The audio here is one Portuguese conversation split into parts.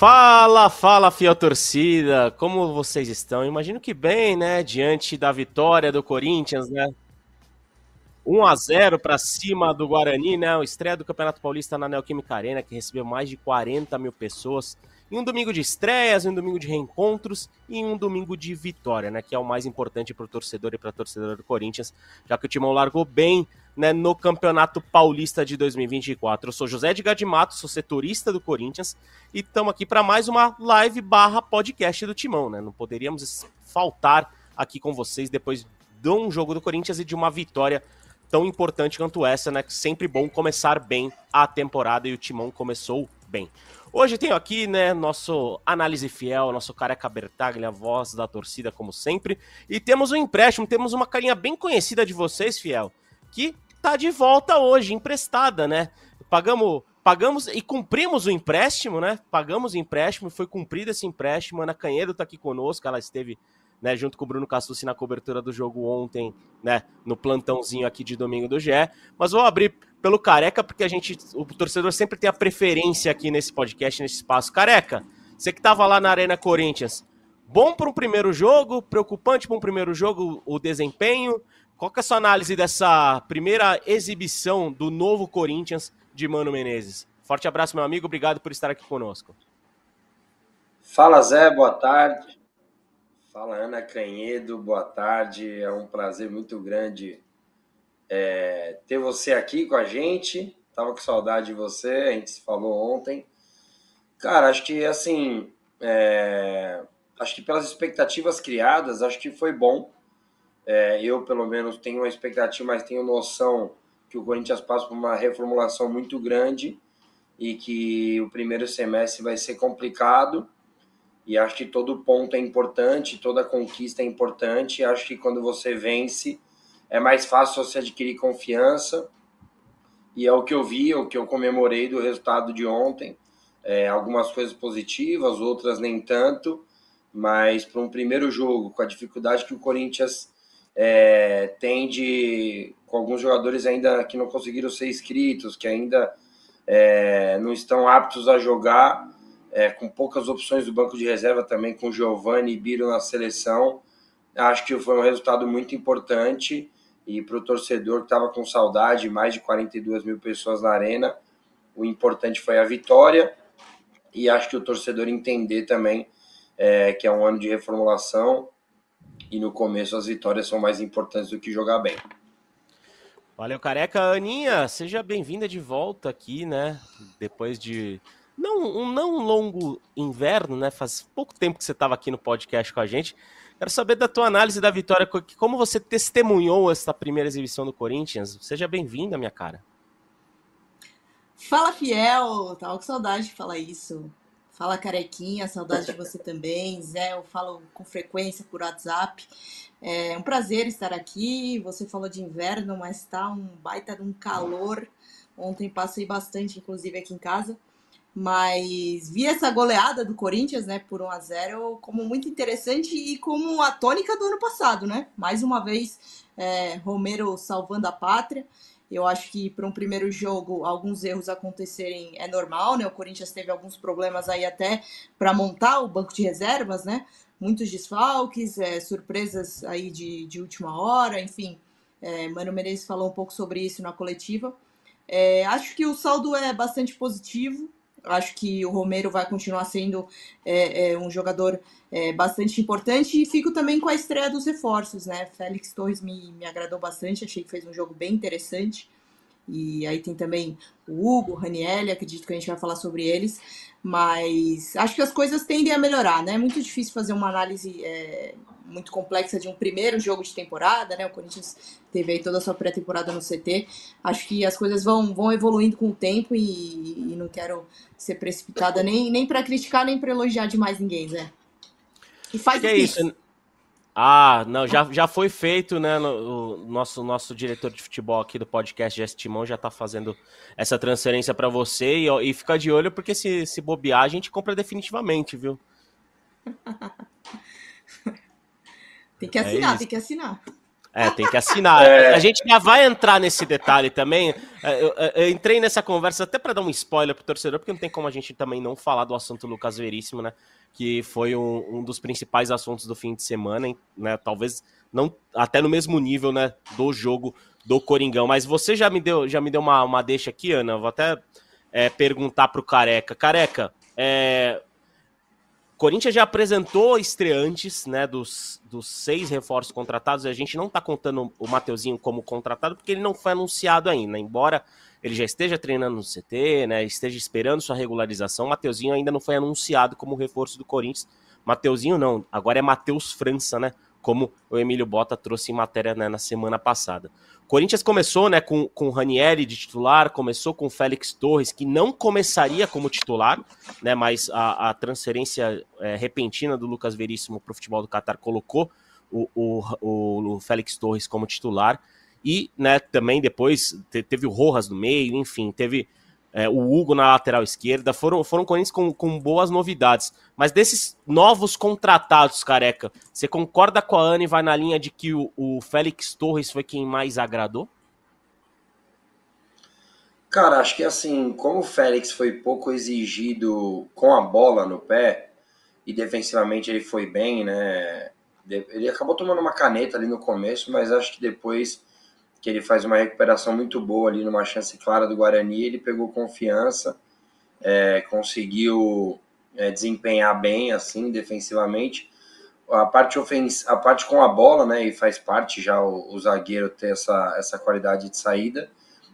Fala, fala, fiel torcida! Como vocês estão? Imagino que bem, né? Diante da vitória do Corinthians, né? 1 a 0 para cima do Guarani, né? O estreia do Campeonato Paulista na Neoquímica Arena, que recebeu mais de 40 mil pessoas. Em um domingo de estreias, em um domingo de reencontros e um domingo de vitória, né? Que é o mais importante para o torcedor e para a torcedora do Corinthians, já que o Timão largou bem né, no Campeonato Paulista de 2024. Eu sou José de Mato, sou setorista do Corinthians e estamos aqui para mais uma live barra podcast do Timão, né? Não poderíamos faltar aqui com vocês depois de um jogo do Corinthians e de uma vitória tão importante quanto essa, né? Sempre bom começar bem a temporada e o Timão começou bem. Hoje tenho aqui, né, nosso análise fiel, nosso careca Bertaglia, voz da torcida, como sempre. E temos um empréstimo, temos uma carinha bem conhecida de vocês, fiel, que tá de volta hoje, emprestada, né? Pagamos, pagamos e cumprimos o empréstimo, né? Pagamos o empréstimo, foi cumprido esse empréstimo. Ana Canhedo tá aqui conosco, ela esteve né, junto com o Bruno Cassucci na cobertura do jogo ontem, né, no plantãozinho aqui de domingo do GE. Mas vou abrir pelo Careca, porque a gente, o torcedor sempre tem a preferência aqui nesse podcast, nesse espaço. Careca, você que tava lá na Arena Corinthians, bom para um primeiro jogo, preocupante para um primeiro jogo o desempenho, qual que é a sua análise dessa primeira exibição do novo Corinthians de Mano Menezes? Forte abraço, meu amigo. Obrigado por estar aqui conosco. Fala, Zé. Boa tarde. Fala, Ana Canhedo. Boa tarde. É um prazer muito grande é, ter você aqui com a gente. Tava com saudade de você. A gente se falou ontem. Cara, acho que assim, é, acho que pelas expectativas criadas, acho que foi bom é, eu, pelo menos, tenho uma expectativa, mas tenho noção que o Corinthians passa por uma reformulação muito grande e que o primeiro semestre vai ser complicado. E acho que todo ponto é importante, toda conquista é importante. Acho que quando você vence, é mais fácil você adquirir confiança. E é o que eu vi, é o que eu comemorei do resultado de ontem. É, algumas coisas positivas, outras nem tanto. Mas para um primeiro jogo, com a dificuldade que o Corinthians é, tende com alguns jogadores ainda que não conseguiram ser inscritos, que ainda é, não estão aptos a jogar, é, com poucas opções do banco de reserva também, com Giovanni e Biro na seleção. Acho que foi um resultado muito importante e para o torcedor que estava com saudade, mais de 42 mil pessoas na arena, o importante foi a vitória e acho que o torcedor entender também é, que é um ano de reformulação e no começo as vitórias são mais importantes do que jogar bem. Valeu, careca. Aninha, seja bem-vinda de volta aqui, né? Depois de não, um não longo inverno, né? Faz pouco tempo que você estava aqui no podcast com a gente. Quero saber da tua análise da vitória, como você testemunhou essa primeira exibição do Corinthians. Seja bem-vinda, minha cara. Fala, fiel. Tava com saudade de falar isso. Fala Carequinha, saudade de você também. Zé, eu falo com frequência por WhatsApp. É um prazer estar aqui. Você falou de inverno, mas tá um baita de um calor. Ontem passei bastante, inclusive, aqui em casa. Mas vi essa goleada do Corinthians, né, por 1 a 0 como muito interessante e como a tônica do ano passado, né? Mais uma vez, é, Romero salvando a pátria. Eu acho que para um primeiro jogo alguns erros acontecerem é normal, né? O Corinthians teve alguns problemas aí até para montar o banco de reservas, né? Muitos desfalques, é, surpresas aí de, de última hora, enfim. É, Mano Menezes falou um pouco sobre isso na coletiva. É, acho que o saldo é bastante positivo. Acho que o Romero vai continuar sendo é, é, um jogador é, bastante importante e fico também com a estreia dos reforços, né? Félix Torres me, me agradou bastante, achei que fez um jogo bem interessante. E aí tem também o Hugo, o Raniel, acredito que a gente vai falar sobre eles. Mas acho que as coisas tendem a melhorar, né? É muito difícil fazer uma análise é, muito complexa de um primeiro jogo de temporada, né? O Corinthians teve aí toda a sua pré-temporada no CT. Acho que as coisas vão, vão evoluindo com o tempo e, e não quero ser precipitada nem, nem para criticar, nem para elogiar demais ninguém, Zé. E faz que é isso. Ah, não, já, já foi feito, né? O nosso, nosso diretor de futebol aqui do podcast, Jess Timão, já tá fazendo essa transferência para você e, e fica de olho, porque se, se bobear, a gente compra definitivamente, viu? tem que é assinar, é tem que assinar. É, tem que assinar. É. A gente já vai entrar nesse detalhe também. É, eu, eu entrei nessa conversa até para dar um spoiler pro torcedor, porque não tem como a gente também não falar do assunto Lucas Veríssimo, né? Que foi um, um dos principais assuntos do fim de semana, né? Talvez não até no mesmo nível, né? Do jogo do Coringão. Mas você já me deu, já me deu uma, uma deixa aqui, Ana. vou até é, perguntar pro Careca. Careca, é, Corinthians já apresentou estreantes, né, dos, dos seis reforços contratados, e a gente não está contando o Mateuzinho como contratado, porque ele não foi anunciado ainda, embora ele já esteja treinando no CT, né, esteja esperando sua regularização, o Mateuzinho ainda não foi anunciado como reforço do Corinthians. Mateuzinho não, agora é Matheus França, né, como o Emílio Bota trouxe em matéria né, na semana passada. Corinthians começou né, com, com o Ranieri de titular, começou com o Félix Torres, que não começaria como titular, né, mas a, a transferência é, repentina do Lucas Veríssimo para o futebol do Qatar colocou o, o, o, Félix Torres como titular. E né, também depois teve o Rojas no meio, enfim, teve é, o Hugo na lateral esquerda, foram, foram Corinthians com, com boas novidades. Mas desses novos contratados, careca, você concorda com a Ana e vai na linha de que o, o Félix Torres foi quem mais agradou? Cara, acho que assim, como o Félix foi pouco exigido com a bola no pé, e defensivamente ele foi bem, né? Ele acabou tomando uma caneta ali no começo, mas acho que depois que ele faz uma recuperação muito boa ali numa chance clara do Guarani, ele pegou confiança, é, conseguiu é, desempenhar bem assim defensivamente. A parte ofens a parte com a bola, né, e faz parte já o, o zagueiro ter essa, essa qualidade de saída.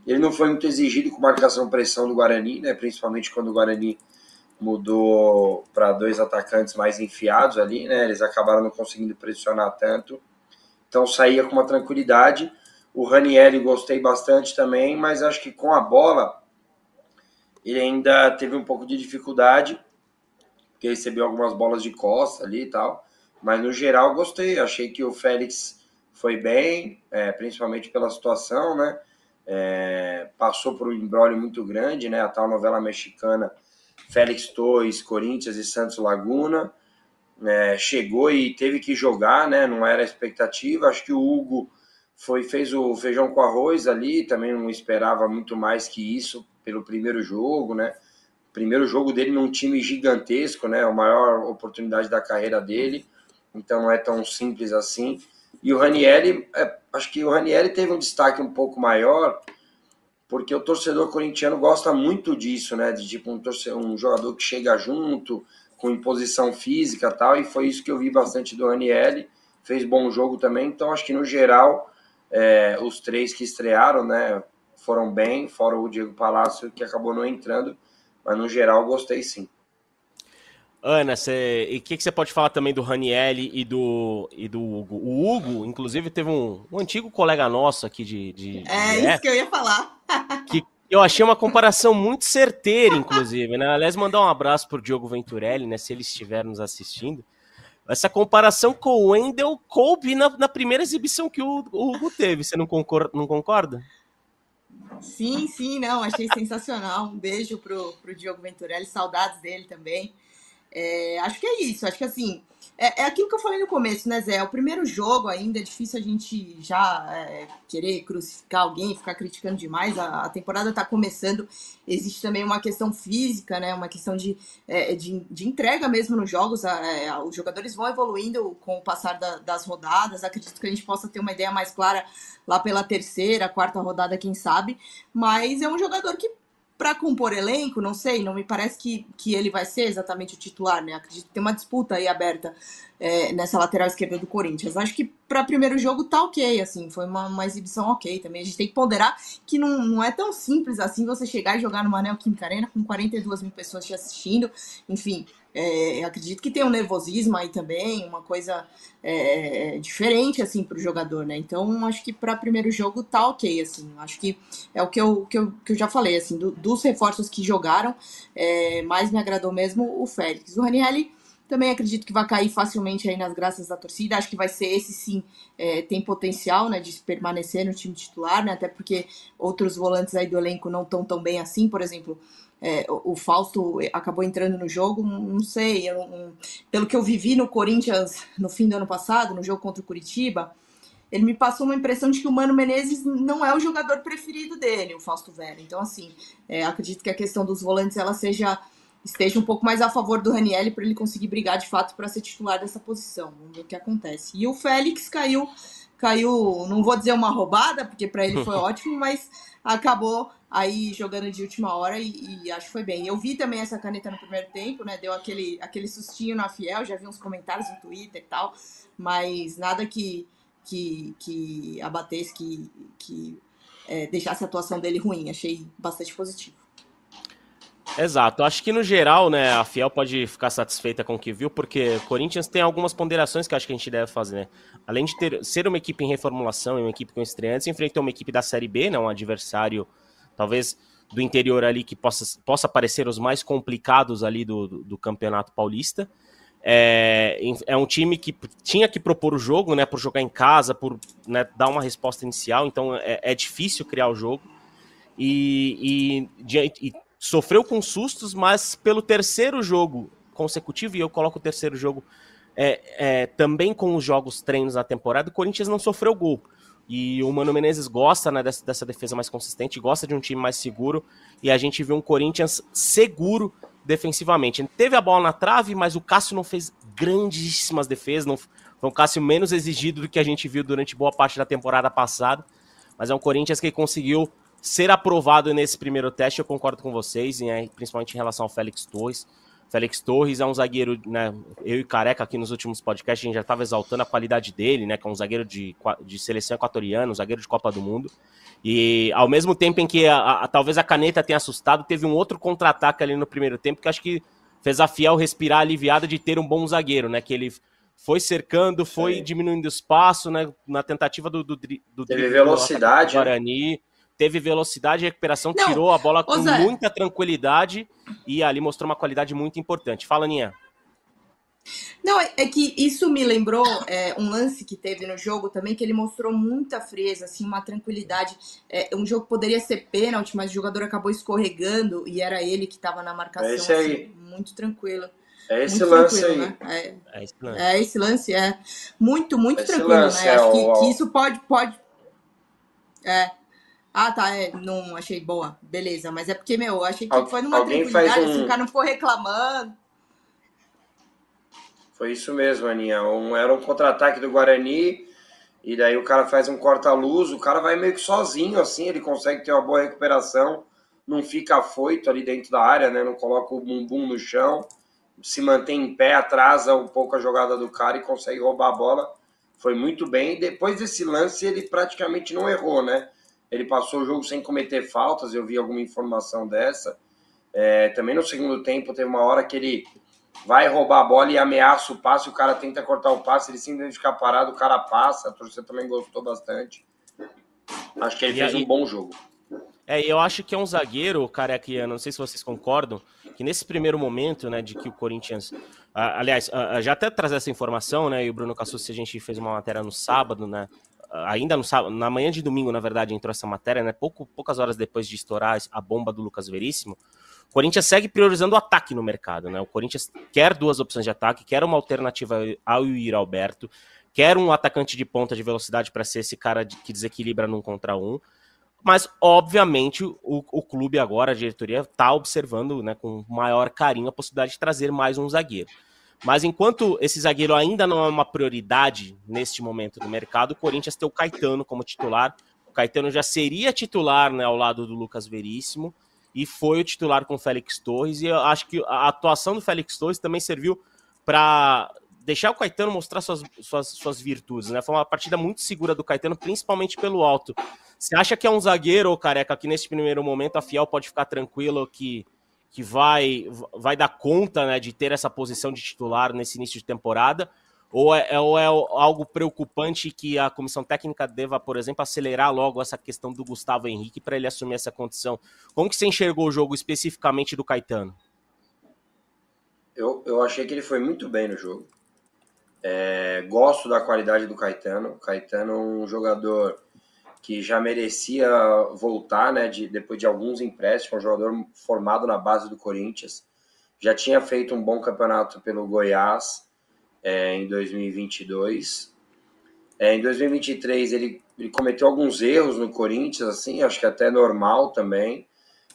Ele não foi muito exigido com marcação pressão do Guarani, né, principalmente quando o Guarani mudou para dois atacantes mais enfiados ali, né, eles acabaram não conseguindo pressionar tanto. Então saía com uma tranquilidade o Ranieri gostei bastante também, mas acho que com a bola ele ainda teve um pouco de dificuldade, porque recebeu algumas bolas de costa ali e tal. Mas no geral gostei, achei que o Félix foi bem, é, principalmente pela situação, né? É, passou por um embrólio muito grande, né? A tal novela mexicana Félix Torres, Corinthians e Santos Laguna. É, chegou e teve que jogar, né? Não era expectativa. Acho que o Hugo foi fez o feijão com arroz ali, também não esperava muito mais que isso pelo primeiro jogo, né? Primeiro jogo dele num time gigantesco, né? A maior oportunidade da carreira dele, então não é tão simples assim. E o Ranieri, é, acho que o Ranieri teve um destaque um pouco maior, porque o torcedor corintiano gosta muito disso, né? De tipo um, torcedor, um jogador que chega junto, com imposição física tal, e foi isso que eu vi bastante do Ranieri. Fez bom jogo também, então acho que no geral é, os três que estrearam, né, foram bem, fora o Diego Palácio, que acabou não entrando, mas no geral gostei sim. Ana, cê, e o que, você pode falar também do Ranielli e do, e do Hugo? O Hugo, inclusive, teve um, um antigo colega nosso aqui de. de é de isso que eu ia falar. que eu achei uma comparação muito certeira, inclusive, né? Aliás, mandar um abraço pro Diogo Venturelli, né? Se ele estiver nos assistindo. Essa comparação com o Wendel coube na, na primeira exibição que o, o Hugo teve. Você não concorda, não concorda? Sim, sim, não, achei sensacional. Um beijo pro, pro Diogo Venturelli, saudades dele também. É, acho que é isso, acho que assim, é, é, aquilo que eu falei no começo, né, Zé? É o primeiro jogo ainda, é difícil a gente já é, querer crucificar alguém, ficar criticando demais. A, a, temporada tá começando, existe também uma questão física, né? Uma questão de, é, de, de, entrega mesmo nos jogos. É, os jogadores vão evoluindo com o passar da, das rodadas. Acredito que a gente possa ter uma ideia mais clara lá pela terceira, quarta rodada, quem sabe. Mas é um jogador que para compor elenco, não sei, não me parece que, que ele vai ser exatamente o titular, né? Acredito que tem uma disputa aí aberta é, nessa lateral esquerda do Corinthians. Acho que para primeiro jogo tá ok, assim, foi uma, uma, exibição ok também. A gente tem que ponderar que não, não é tão simples assim você chegar e jogar no Manel Química Arena com 42 mil pessoas te assistindo, enfim. É, acredito que tem um nervosismo aí também, uma coisa é, diferente assim para o jogador, né? Então acho que para primeiro jogo tá ok, assim. Acho que é o que eu, que eu, que eu já falei, assim, do, dos reforços que jogaram, é, mais me agradou mesmo o Félix. O Ranielli também acredito que vai cair facilmente aí nas graças da torcida. Acho que vai ser esse sim, é, tem potencial né, de permanecer no time titular, né? Até porque outros volantes aí do elenco não estão tão bem assim, por exemplo é, o, Fausto acabou entrando no jogo, não sei, eu, pelo que eu vivi no Corinthians no fim do ano passado, no jogo contra o Curitiba, ele me passou uma impressão de que o Mano Menezes não é o jogador preferido dele, o Fausto Vera. Então, assim, é, acredito que a questão dos volantes ela seja esteja um pouco mais a favor do Ranielli para ele conseguir brigar de fato para ser titular dessa posição. Vamos ver o que acontece. E o Félix caiu, caiu, não vou dizer uma roubada, porque para ele foi ótimo, mas acabou aí jogando de última hora e, e, acho que foi bem. Eu vi também essa caneta no primeiro tempo, né? Deu aquele, aquele sustinho na Fiel, já vi uns comentários no Twitter e tal, mas nada que que, que abatesse, que, que é, deixasse a atuação dele ruim. Achei bastante positivo. Exato. Acho que no geral, né, a Fiel pode ficar satisfeita com o que viu, porque Corinthians tem algumas ponderações que acho que a gente deve fazer, né? Além de ter, ser uma equipe em reformulação e uma equipe com estreantes, enfrentou uma equipe da Série B, né, um adversário talvez do interior ali que possa, possa parecer os mais complicados ali do, do, do Campeonato Paulista. É, é, um time que tinha que propor o jogo, né, por jogar em casa, por né, dar uma resposta inicial, então é, é difícil criar o jogo. E, e, e, sofreu com sustos, mas pelo terceiro jogo consecutivo, e eu coloco o terceiro jogo é, é, também com os jogos treinos na temporada, o Corinthians não sofreu gol. E o Mano Menezes gosta né, dessa, dessa defesa mais consistente, gosta de um time mais seguro, e a gente viu um Corinthians seguro defensivamente. Teve a bola na trave, mas o Cássio não fez grandíssimas defesas, não, foi um Cássio menos exigido do que a gente viu durante boa parte da temporada passada, mas é um Corinthians que conseguiu ser aprovado nesse primeiro teste, eu concordo com vocês, né, principalmente em relação ao Félix Torres. Félix Torres é um zagueiro, né? Eu e Careca aqui nos últimos podcasts, a gente já estava exaltando a qualidade dele, né? Que é um zagueiro de, de seleção equatoriana, um zagueiro de Copa do Mundo. E ao mesmo tempo em que a, a, talvez a caneta tenha assustado, teve um outro contra-ataque ali no primeiro tempo que acho que fez a Fiel respirar aliviada de ter um bom zagueiro, né? Que ele foi cercando, foi Sim. diminuindo o espaço, né? Na tentativa do, do, do Teve velocidade. Do Guarani teve velocidade e recuperação, Não, tirou a bola com Zé. muita tranquilidade e ali mostrou uma qualidade muito importante. Fala, Ninha. Não, é, é que isso me lembrou é, um lance que teve no jogo também, que ele mostrou muita frieza, assim, uma tranquilidade. É, um jogo poderia ser pênalti, mas o jogador acabou escorregando e era ele que estava na marcação. É esse aí. Assim, muito tranquilo. É esse muito lance aí. Né? É, é, esse lance. é esse lance, é. Muito, muito esse tranquilo, lance, né? Acho que, que, isso pode, pode. É, ah, tá, é, não achei boa. Beleza, mas é porque, meu, eu achei que foi numa tranquilidade, um... assim, o cara não ficou reclamando. Foi isso mesmo, Aninha. Um, era um contra-ataque do Guarani, e daí o cara faz um corta-luz, o cara vai meio que sozinho, assim, ele consegue ter uma boa recuperação, não fica afoito ali dentro da área, né? Não coloca o bumbum no chão, se mantém em pé, atrasa um pouco a jogada do cara e consegue roubar a bola. Foi muito bem. Depois desse lance, ele praticamente não errou, né? Ele passou o jogo sem cometer faltas, eu vi alguma informação dessa. É, também no segundo tempo teve uma hora que ele vai roubar a bola e ameaça o passe, o cara tenta cortar o passe, ele simplesmente fica parado, o cara passa, a torcida também gostou bastante. Acho que ele e fez aí, um bom jogo. É, eu acho que é um zagueiro, careca, não sei se vocês concordam, que nesse primeiro momento, né, de que o Corinthians. aliás, já até trazer essa informação, né, e o Bruno Cassucci, a gente fez uma matéria no sábado, né, ainda no na manhã de domingo, na verdade, entrou essa matéria, né? Pouco, poucas horas depois de estourar a bomba do Lucas Veríssimo, o Corinthians segue priorizando o ataque no mercado, né? O Corinthians quer duas opções de ataque, quer uma alternativa ao Ir Alberto, quer um atacante de ponta de velocidade para ser esse cara que desequilibra num contra um. Mas, obviamente, o, o clube agora, a diretoria, está observando né, com maior carinho a possibilidade de trazer mais um zagueiro. Mas enquanto esse zagueiro ainda não é uma prioridade neste momento do mercado, o Corinthians tem o Caetano como titular. O Caetano já seria titular né, ao lado do Lucas Veríssimo e foi o titular com o Félix Torres. E eu acho que a atuação do Félix Torres também serviu para deixar o Caetano mostrar suas, suas, suas virtudes. Né? Foi uma partida muito segura do Caetano, principalmente pelo alto. Você acha que é um zagueiro, ou careca, que nesse primeiro momento a Fiel pode ficar tranquilo que que vai, vai dar conta né, de ter essa posição de titular nesse início de temporada? Ou é, ou é algo preocupante que a comissão técnica deva, por exemplo, acelerar logo essa questão do Gustavo Henrique para ele assumir essa condição? Como que você enxergou o jogo especificamente do Caetano? Eu, eu achei que ele foi muito bem no jogo. É, gosto da qualidade do Caetano. O Caetano é um jogador que já merecia voltar, né, de, depois de alguns empréstimos, um jogador formado na base do Corinthians, já tinha feito um bom campeonato pelo Goiás é, em 2022, É, em 2023 ele, ele cometeu alguns erros no Corinthians, assim, acho que até normal também,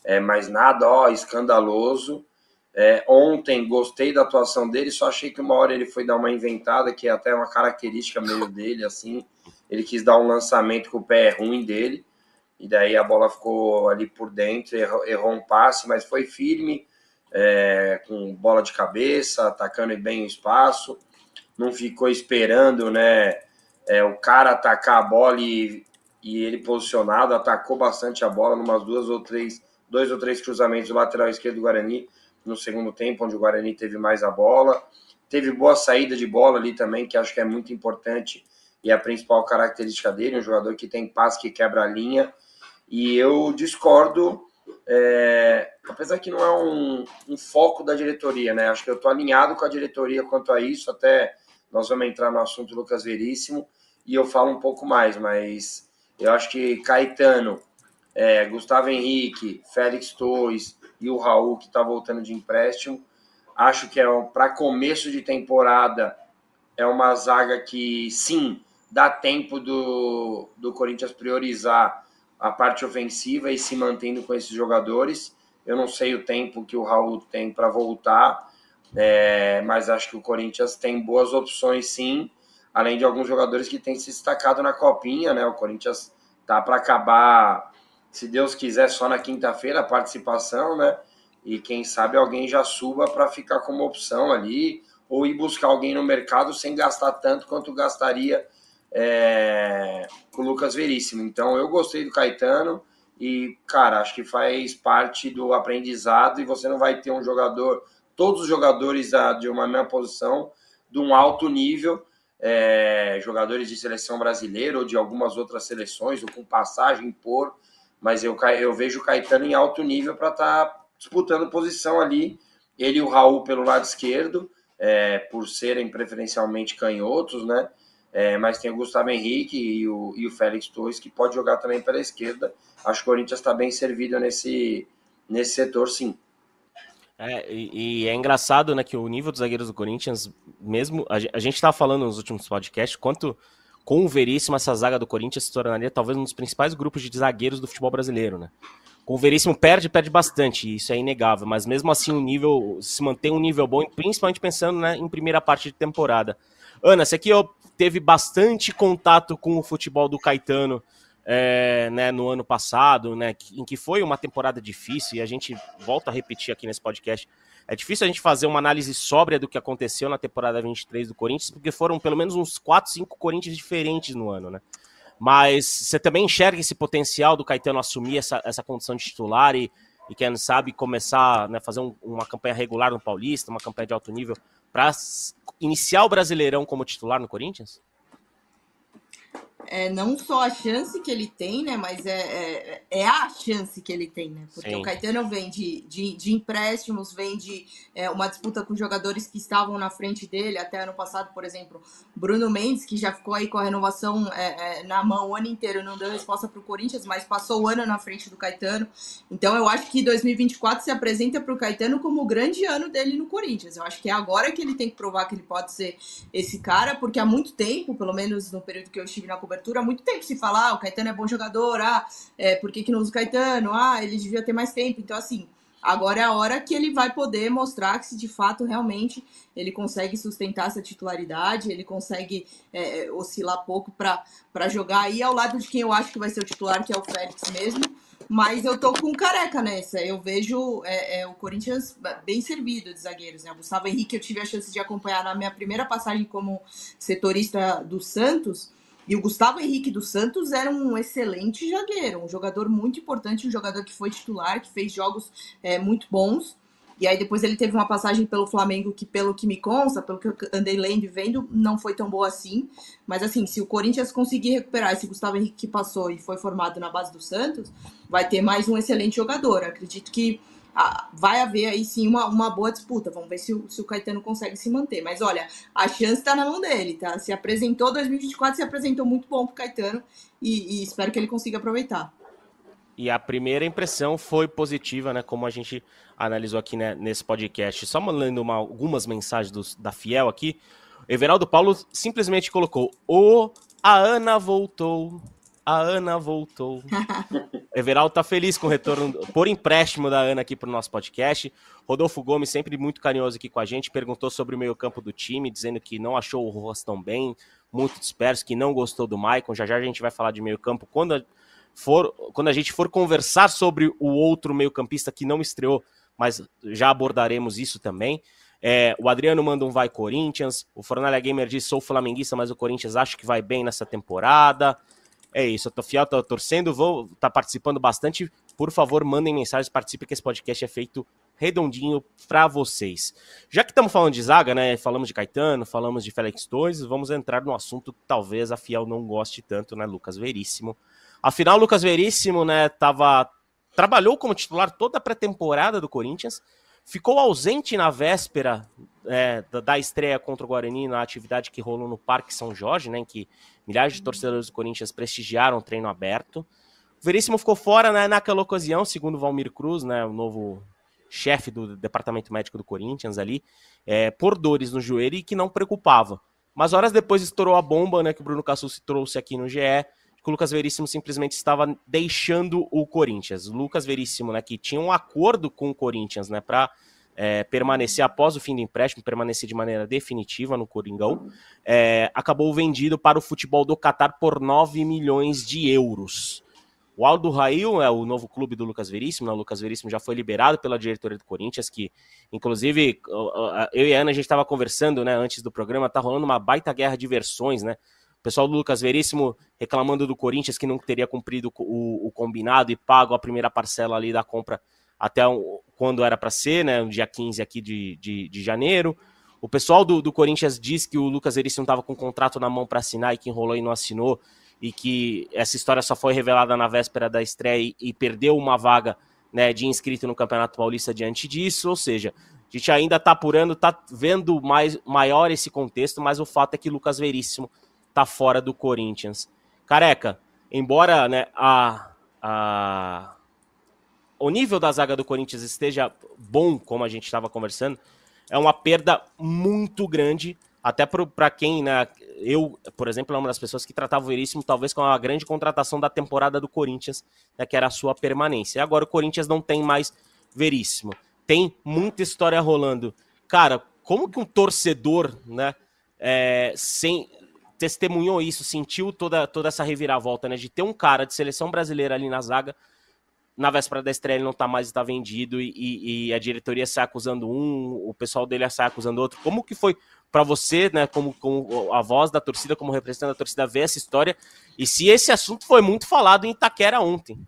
é, mas nada, ó, escandaloso. É, ontem gostei da atuação dele, só achei que uma hora ele foi dar uma inventada, que é até uma característica meio dele, assim. Ele quis dar um lançamento com o pé ruim dele, e daí a bola ficou ali por dentro, errou, errou um passe, mas foi firme, é, com bola de cabeça, atacando bem o espaço, não ficou esperando, né? É, o cara atacar a bola e, e ele posicionado, atacou bastante a bola, numas duas ou três, dois ou três cruzamentos do lateral esquerdo do Guarani no segundo tempo, onde o Guarani teve mais a bola. Teve boa saída de bola ali também, que acho que é muito importante e a principal característica dele, um jogador que tem passe que quebra a linha. E eu discordo, é, apesar que não é um, um, foco da diretoria, né? Acho que eu estou alinhado com a diretoria quanto a isso, até nós vamos entrar no assunto Lucas Veríssimo e eu falo um pouco mais, mas eu acho que Caetano, é, Gustavo Henrique, Félix Torres, e o Raul, que está voltando de empréstimo. Acho que é para começo de temporada é uma zaga que, sim, dá tempo do, do Corinthians priorizar a parte ofensiva e se mantendo com esses jogadores. Eu não sei o tempo que o Raul tem para voltar, é, mas acho que o Corinthians tem boas opções, sim, além de alguns jogadores que têm se destacado na copinha, né? O Corinthians tá para acabar se Deus quiser, só na quinta-feira a participação, né? E quem sabe alguém já suba para ficar como opção ali, ou ir buscar alguém no mercado sem gastar tanto quanto gastaria é, com o Lucas Veríssimo. Então eu gostei do Caetano e, cara, acho que faz parte do aprendizado e você não vai ter um jogador, todos os jogadores da, de uma mesma posição, de um alto nível, é, jogadores de seleção brasileira ou de algumas outras seleções, ou com passagem por mas eu, eu vejo o Caetano em alto nível para estar tá disputando posição ali. Ele e o Raul pelo lado esquerdo, é, por serem preferencialmente canhotos, né? É, mas tem o Gustavo Henrique e o, e o Félix Torres, que pode jogar também pela esquerda. Acho que o Corinthians está bem servido nesse, nesse setor, sim. É, e, e, é engraçado, né, que o nível dos zagueiros do Corinthians, mesmo. A, gente estava falando nos últimos podcasts quanto com o Veríssimo, essa zaga do Corinthians se tornaria talvez um dos principais grupos de zagueiros do futebol brasileiro, né? Com o Veríssimo perde, perde bastante, isso é inegável, mas mesmo assim o nível se mantém um nível bom, principalmente pensando né, em primeira parte de temporada. Ana, você aqui ó, teve bastante contato com o futebol do Caetano é, né, no ano passado, né, em que foi uma temporada difícil, e a gente volta a repetir aqui nesse podcast é difícil a gente fazer uma análise sóbria do que aconteceu na temporada 23 do Corinthians, porque foram pelo menos uns 4, 5 Corinthians diferentes no ano, né? Mas você também enxerga esse potencial do Caetano assumir essa, essa condição de titular e, e quem sabe começar a né, fazer um, uma campanha regular no Paulista, uma campanha de alto nível, para iniciar o Brasileirão como titular no Corinthians? É não só a chance que ele tem, né? Mas é, é, é a chance que ele tem, né? Porque Sim. o Caetano vem de, de, de empréstimos, vem de é, uma disputa com jogadores que estavam na frente dele. Até ano passado, por exemplo, Bruno Mendes, que já ficou aí com a renovação é, é na mão o ano inteiro, não deu resposta para o Corinthians, mas passou o ano na frente do Caetano. Então eu acho que 2024 se apresenta para o Caetano como o grande ano dele no Corinthians. Eu acho que é agora que ele tem que provar que ele pode ser esse cara, porque há muito tempo, pelo menos no período que eu estive na cobertura, há muito tempo se falar, ah, o Caetano é bom jogador, ah, é, por que, que não usa o Caetano? Ah, ele devia ter mais tempo. Então, assim, agora é a hora que ele vai poder mostrar que se de fato realmente ele consegue sustentar essa titularidade, ele consegue é oscilar pouco para jogar aí ao lado de quem eu acho que vai ser o titular, que é o Félix mesmo. Mas eu tô com careca nessa. Eu vejo é, é, o Corinthians bem servido de zagueiros. Né? O Gustavo Henrique eu tive a chance de acompanhar na minha primeira passagem como setorista do Santos. E o Gustavo Henrique dos Santos era um excelente zagueiro, um jogador muito importante, um jogador que foi titular, que fez jogos é, muito bons. E aí depois ele teve uma passagem pelo Flamengo que, pelo que me consta, pelo que eu andei lendo e vendo, não foi tão boa assim. Mas assim, se o Corinthians conseguir recuperar esse Gustavo Henrique que passou e foi formado na base do Santos, vai ter mais um excelente jogador. Acredito que ah, vai haver aí sim uma, uma boa disputa. Vamos ver se o, se o Caetano consegue se manter. Mas olha, a chance está na mão dele, tá? Se apresentou 2024, se apresentou muito bom pro Caetano e, e espero que ele consiga aproveitar. E a primeira impressão foi positiva, né? Como a gente analisou aqui né, nesse podcast. Só mandando uma, algumas mensagens dos, da Fiel aqui. Everaldo Paulo simplesmente colocou o A Ana voltou. A Ana voltou. Everaldo tá feliz com o retorno por empréstimo da Ana aqui pro nosso podcast. Rodolfo Gomes, sempre muito carinhoso aqui com a gente, perguntou sobre o meio-campo do time, dizendo que não achou o Rostão bem, muito disperso, que não gostou do Maicon. Já já a gente vai falar de meio-campo quando for quando a gente for conversar sobre o outro meio-campista que não estreou, mas já abordaremos isso também. É, o Adriano manda um vai Corinthians. O Fornalha Gamer diz: sou flamenguista, mas o Corinthians acho que vai bem nessa temporada. É isso, eu tô fiel, tô torcendo, vou tá participando bastante. Por favor, mandem mensagens, participe que esse podcast é feito redondinho para vocês. Já que estamos falando de zaga, né? Falamos de Caetano, falamos de Félix Torres, vamos entrar no assunto que talvez a Fiel não goste tanto, né? Lucas Veríssimo. Afinal, Lucas Veríssimo, né, tava trabalhou como titular toda a pré-temporada do Corinthians ficou ausente na véspera é, da, da, estreia contra o Guarani na atividade que rolou no Parque São Jorge, né, em que milhares de torcedores do Corinthians prestigiaram o treino aberto. O Veríssimo ficou fora né, naquela ocasião, segundo Valmir Cruz, né, o novo chefe do departamento médico do Corinthians ali, é, por dores no joelho e que não preocupava. Mas horas depois estourou a bomba, né, que o Bruno Cassus trouxe aqui no GE, que o Lucas Veríssimo simplesmente estava deixando o Corinthians. O Lucas Veríssimo, né, que tinha um acordo com o Corinthians, né, para é, permanecer após o fim do empréstimo, permanecer de maneira definitiva no Coringão, é, acabou vendido para o futebol do Catar por 9 milhões de euros. O Aldo Rail é o novo clube do Lucas Veríssimo, né? o Lucas Veríssimo já foi liberado pela diretoria do Corinthians, que inclusive eu e a Ana a gente estava conversando né, antes do programa, tá rolando uma baita guerra de versões, né? O pessoal do Lucas Veríssimo reclamando do Corinthians que não teria cumprido o, o combinado e pago a primeira parcela ali da compra até quando era para ser, né? Dia 15 aqui de, de, de janeiro. O pessoal do, do, Corinthians diz que o Lucas Veríssimo estava com um contrato na mão para assinar e que enrolou e não assinou, e que essa história só foi revelada na véspera da estreia e, e perdeu uma vaga né, de inscrito no Campeonato Paulista diante disso. Ou seja, a gente ainda está apurando, está vendo mais maior esse contexto, mas o fato é que Lucas Veríssimo tá fora do Corinthians. Careca, embora né, a, a, o nível da zaga do Corinthians esteja bom, como a gente estava conversando, é uma perda muito grande, até para quem, né, eu, por exemplo, é uma das pessoas que tratava o Veríssimo talvez com a grande contratação da temporada do Corinthians, né, que era a sua permanência. E agora o Corinthians não tem mais Veríssimo. Tem muita história rolando. Cara, como que um torcedor, né, é, sem, testemunhou isso, sentiu toda, toda essa reviravolta, né? De ter um cara de seleção brasileira ali na zaga, na véspera da estreia ele não tá mais, está vendido, e, e, a diretoria sai acusando um, o pessoal dele sai acusando outro. Como que foi para você, né, como, como a voz da torcida, como representante da torcida, ver essa história? E se esse assunto foi muito falado em Itaquera ontem?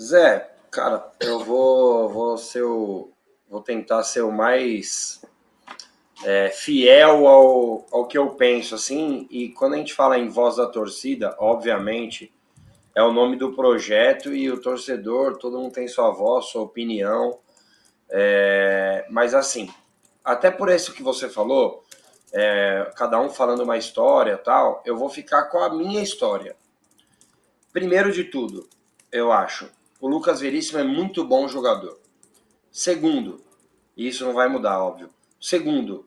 Zé, cara, eu vou, vou ser o, vou tentar ser o mais é, fiel ao, ao que eu penso, assim, e quando a gente fala em voz da torcida, obviamente, é o nome do projeto e o torcedor, todo mundo tem sua voz, sua opinião, é, mas assim, até por isso que você falou, é, cada um falando uma história tal, eu vou ficar com a minha história. Primeiro de tudo, eu acho, o Lucas Veríssimo é muito bom jogador. Segundo, e isso não vai mudar, óbvio. Segundo,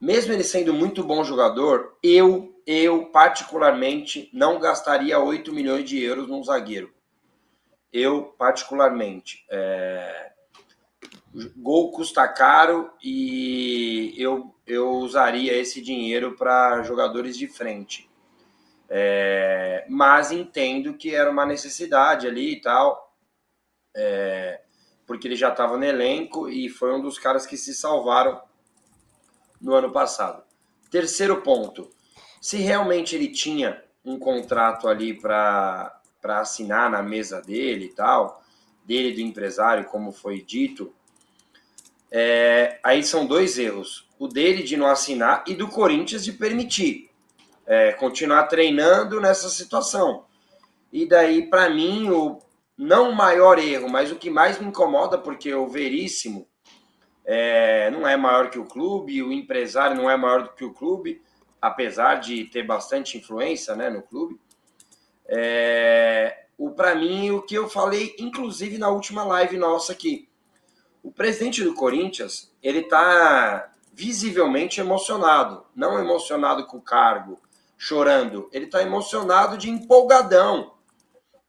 mesmo ele sendo muito bom jogador, eu, eu particularmente não gastaria 8 milhões de euros num zagueiro. Eu, particularmente. É... Gol custa caro e eu, eu usaria esse dinheiro para jogadores de frente. É... Mas entendo que era uma necessidade ali e tal, é... porque ele já estava no elenco e foi um dos caras que se salvaram no ano passado. Terceiro ponto, se realmente ele tinha um contrato ali para assinar na mesa dele e tal, dele do empresário, como foi dito, é, aí são dois erros. O dele de não assinar e do Corinthians de permitir é, continuar treinando nessa situação. E daí, para mim, o não maior erro, mas o que mais me incomoda, porque o Veríssimo é, não é maior que o clube, o empresário não é maior do que o clube, apesar de ter bastante influência né, no clube. É, o Para mim, o que eu falei, inclusive na última live nossa aqui, o presidente do Corinthians, ele está visivelmente emocionado, não emocionado com o cargo, chorando, ele está emocionado de empolgadão.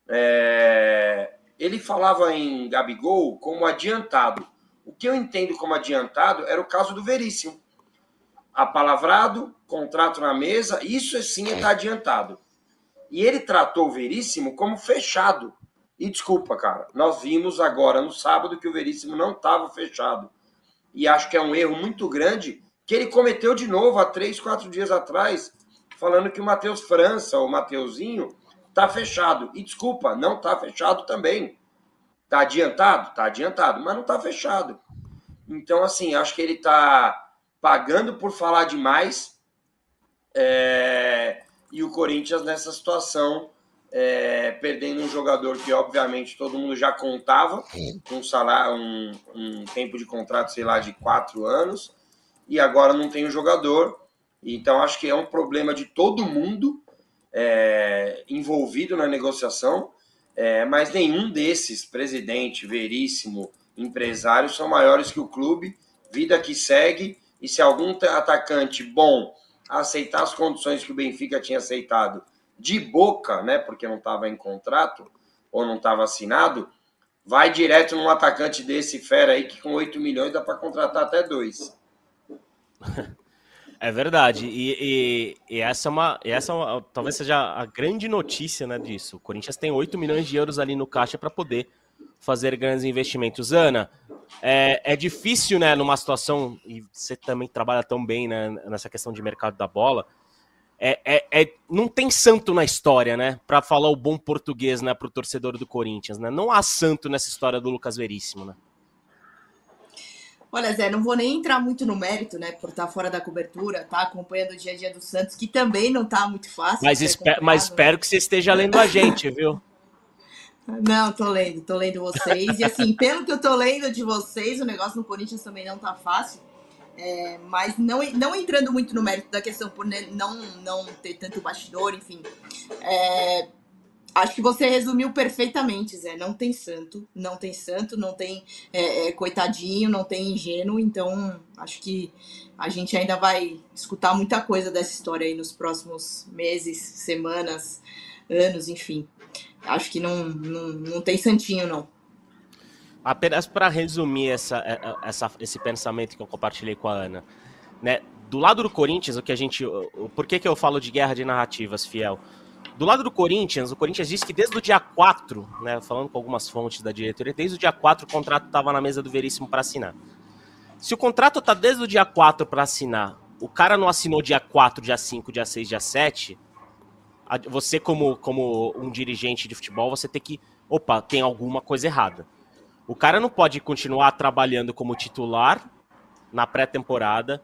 É... Ele falava em Gabigol como adiantado. O que eu entendo como adiantado era o caso do Veríssimo. Apalavrado, contrato na mesa, isso sim está adiantado. E ele tratou o Veríssimo como fechado. E desculpa, cara, nós vimos agora no sábado que o Veríssimo não estava fechado. E acho que é um erro muito grande que ele cometeu de novo há três, quatro dias atrás, falando que o Matheus França, o Mateuzinho, tá fechado. E desculpa, não tá fechado também. Tá adiantado? Tá adiantado, mas não tá fechado. Então, assim, acho que ele tá pagando por falar demais. É... E o Corinthians nessa situação é, perdendo um jogador que, obviamente, todo mundo já contava, com um salário, um, um, tempo de contrato, sei lá, de quatro anos, e agora não tem o um jogador. Então, acho que é um problema de todo mundo é, envolvido na negociação, é, mas nenhum desses, presidente, veríssimo, empresário, são maiores que o clube, vida que segue, e se algum atacante bom aceitar as condições que o Benfica tinha aceitado de boca, né, porque não estava em contrato ou não estava assinado, vai direto num atacante desse fera aí que com 8 milhões dá para contratar até dois. É verdade. E, e, e, essa é uma. Essa é uma, talvez seja a grande notícia né, disso. O Corinthians tem 8 milhões de euros ali no caixa para poder fazer grandes investimentos. Ana, é, é difícil, né, numa situação, e você também trabalha tão bem né, nessa questão de mercado da bola, é, é, é, não tem santo na história, né? Para falar o bom português, né, para o torcedor do Corinthians, né? Não há santo nessa história do Lucas Veríssimo, né? Olha, Zé, não vou nem entrar muito no mérito, né? Por estar fora da cobertura, tá acompanhando o dia a dia do Santos, que também não tá muito fácil. Mas, espero, mas espero que você esteja lendo a gente, viu? Não, tô lendo, tô lendo vocês. E assim, pelo que eu tô lendo de vocês, o negócio no Corinthians também não tá fácil. É, mas não, não entrando muito no mérito da questão por não, não ter tanto bastidor, enfim. É, acho que você resumiu perfeitamente, Zé. Não tem santo, não tem santo, não tem é, é, coitadinho, não tem ingênuo. Então, acho que a gente ainda vai escutar muita coisa dessa história aí nos próximos meses, semanas, anos, enfim. Acho que não, não, não tem santinho, não. Apenas para resumir essa, é, é, essa, esse pensamento que eu compartilhei com a Ana, né? Do lado do Corinthians, o que a gente, por que, que eu falo de guerra de narrativas, fiel? Do lado do Corinthians, o Corinthians disse que desde o dia 4, né, falando com algumas fontes da diretoria, desde o dia 4 o contrato estava na mesa do Veríssimo para assinar. Se o contrato está desde o dia 4 para assinar, o cara não assinou dia 4, dia 5, dia 6, dia 7, você como, como um dirigente de futebol, você tem que, opa, tem alguma coisa errada. O cara não pode continuar trabalhando como titular na pré-temporada.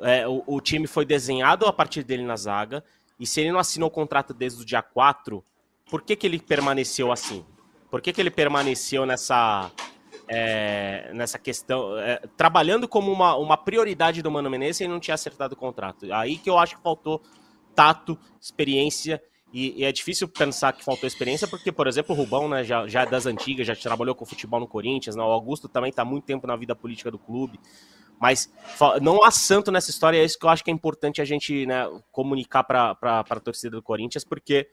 É, o, o, time foi desenhado a partir dele na zaga. E se ele não assinou o contrato desde o dia 4, por que, que ele permaneceu assim? Por que, que ele permaneceu nessa, é, nessa questão, é, trabalhando como uma, uma prioridade do Mano Menezes e não tinha acertado o contrato? Aí que eu acho que faltou tato, experiência e, e, é difícil pensar que faltou experiência, porque, por exemplo, o Rubão, né, já, já é das antigas, já trabalhou com futebol no Corinthians, né, o Augusto também está muito tempo na vida política do clube. Mas não há santo nessa história, é isso que eu acho que é importante a gente né, comunicar para a torcida do Corinthians, porque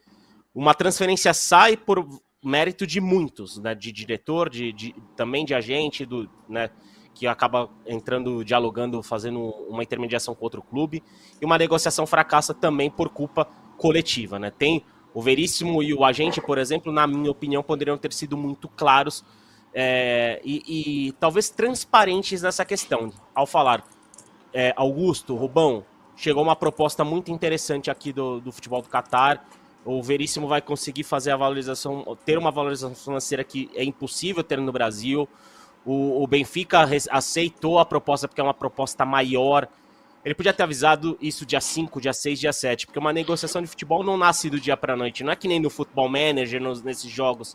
uma transferência sai por mérito de muitos, né, de diretor, de, de também de agente, do, né, que acaba entrando, dialogando, fazendo uma intermediação com outro clube, e uma negociação fracassa também por culpa coletiva, né? Tem o Veríssimo e o agente, por exemplo, na minha opinião, poderiam ter sido muito claros é, e, e, talvez transparentes nessa questão. Ao falar, é, Augusto, Rubão, chegou uma proposta muito interessante aqui do, do futebol do Catar. O Veríssimo vai conseguir fazer a valorização, ter uma valorização financeira que é impossível ter no Brasil. O, o Benfica aceitou a proposta porque é uma proposta maior ele podia ter avisado isso dia 5, dia 6, dia 7, porque uma negociação de futebol não nasce do dia para noite. Não é que nem no Futebol Manager, nos, nesses jogos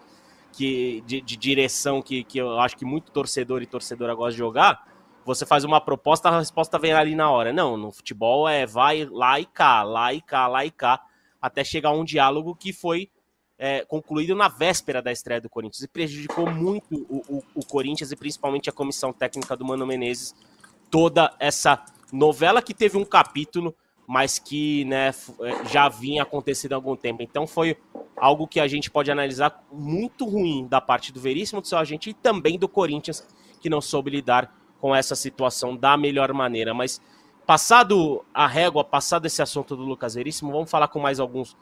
que, de, de, direção que, que eu acho que muito torcedor e torcedora gosta de jogar. Você faz uma proposta, a resposta vem ali na hora. Não, no futebol é vai lá e cá, lá e cá, lá e cá, até chegar a um diálogo que foi é, concluído na véspera da estreia do Corinthians e prejudicou muito o, o, o Corinthians e principalmente a comissão técnica do Mano Menezes toda essa novela que teve um capítulo, mas que né, é, já vinha acontecendo há algum tempo. Então foi algo que a gente pode analisar muito ruim da parte do Veríssimo, do seu agente, e também do Corinthians, que não soube lidar com essa situação da melhor maneira. Mas passado a régua, passado esse assunto do Lucas Veríssimo, vamos falar com mais alguns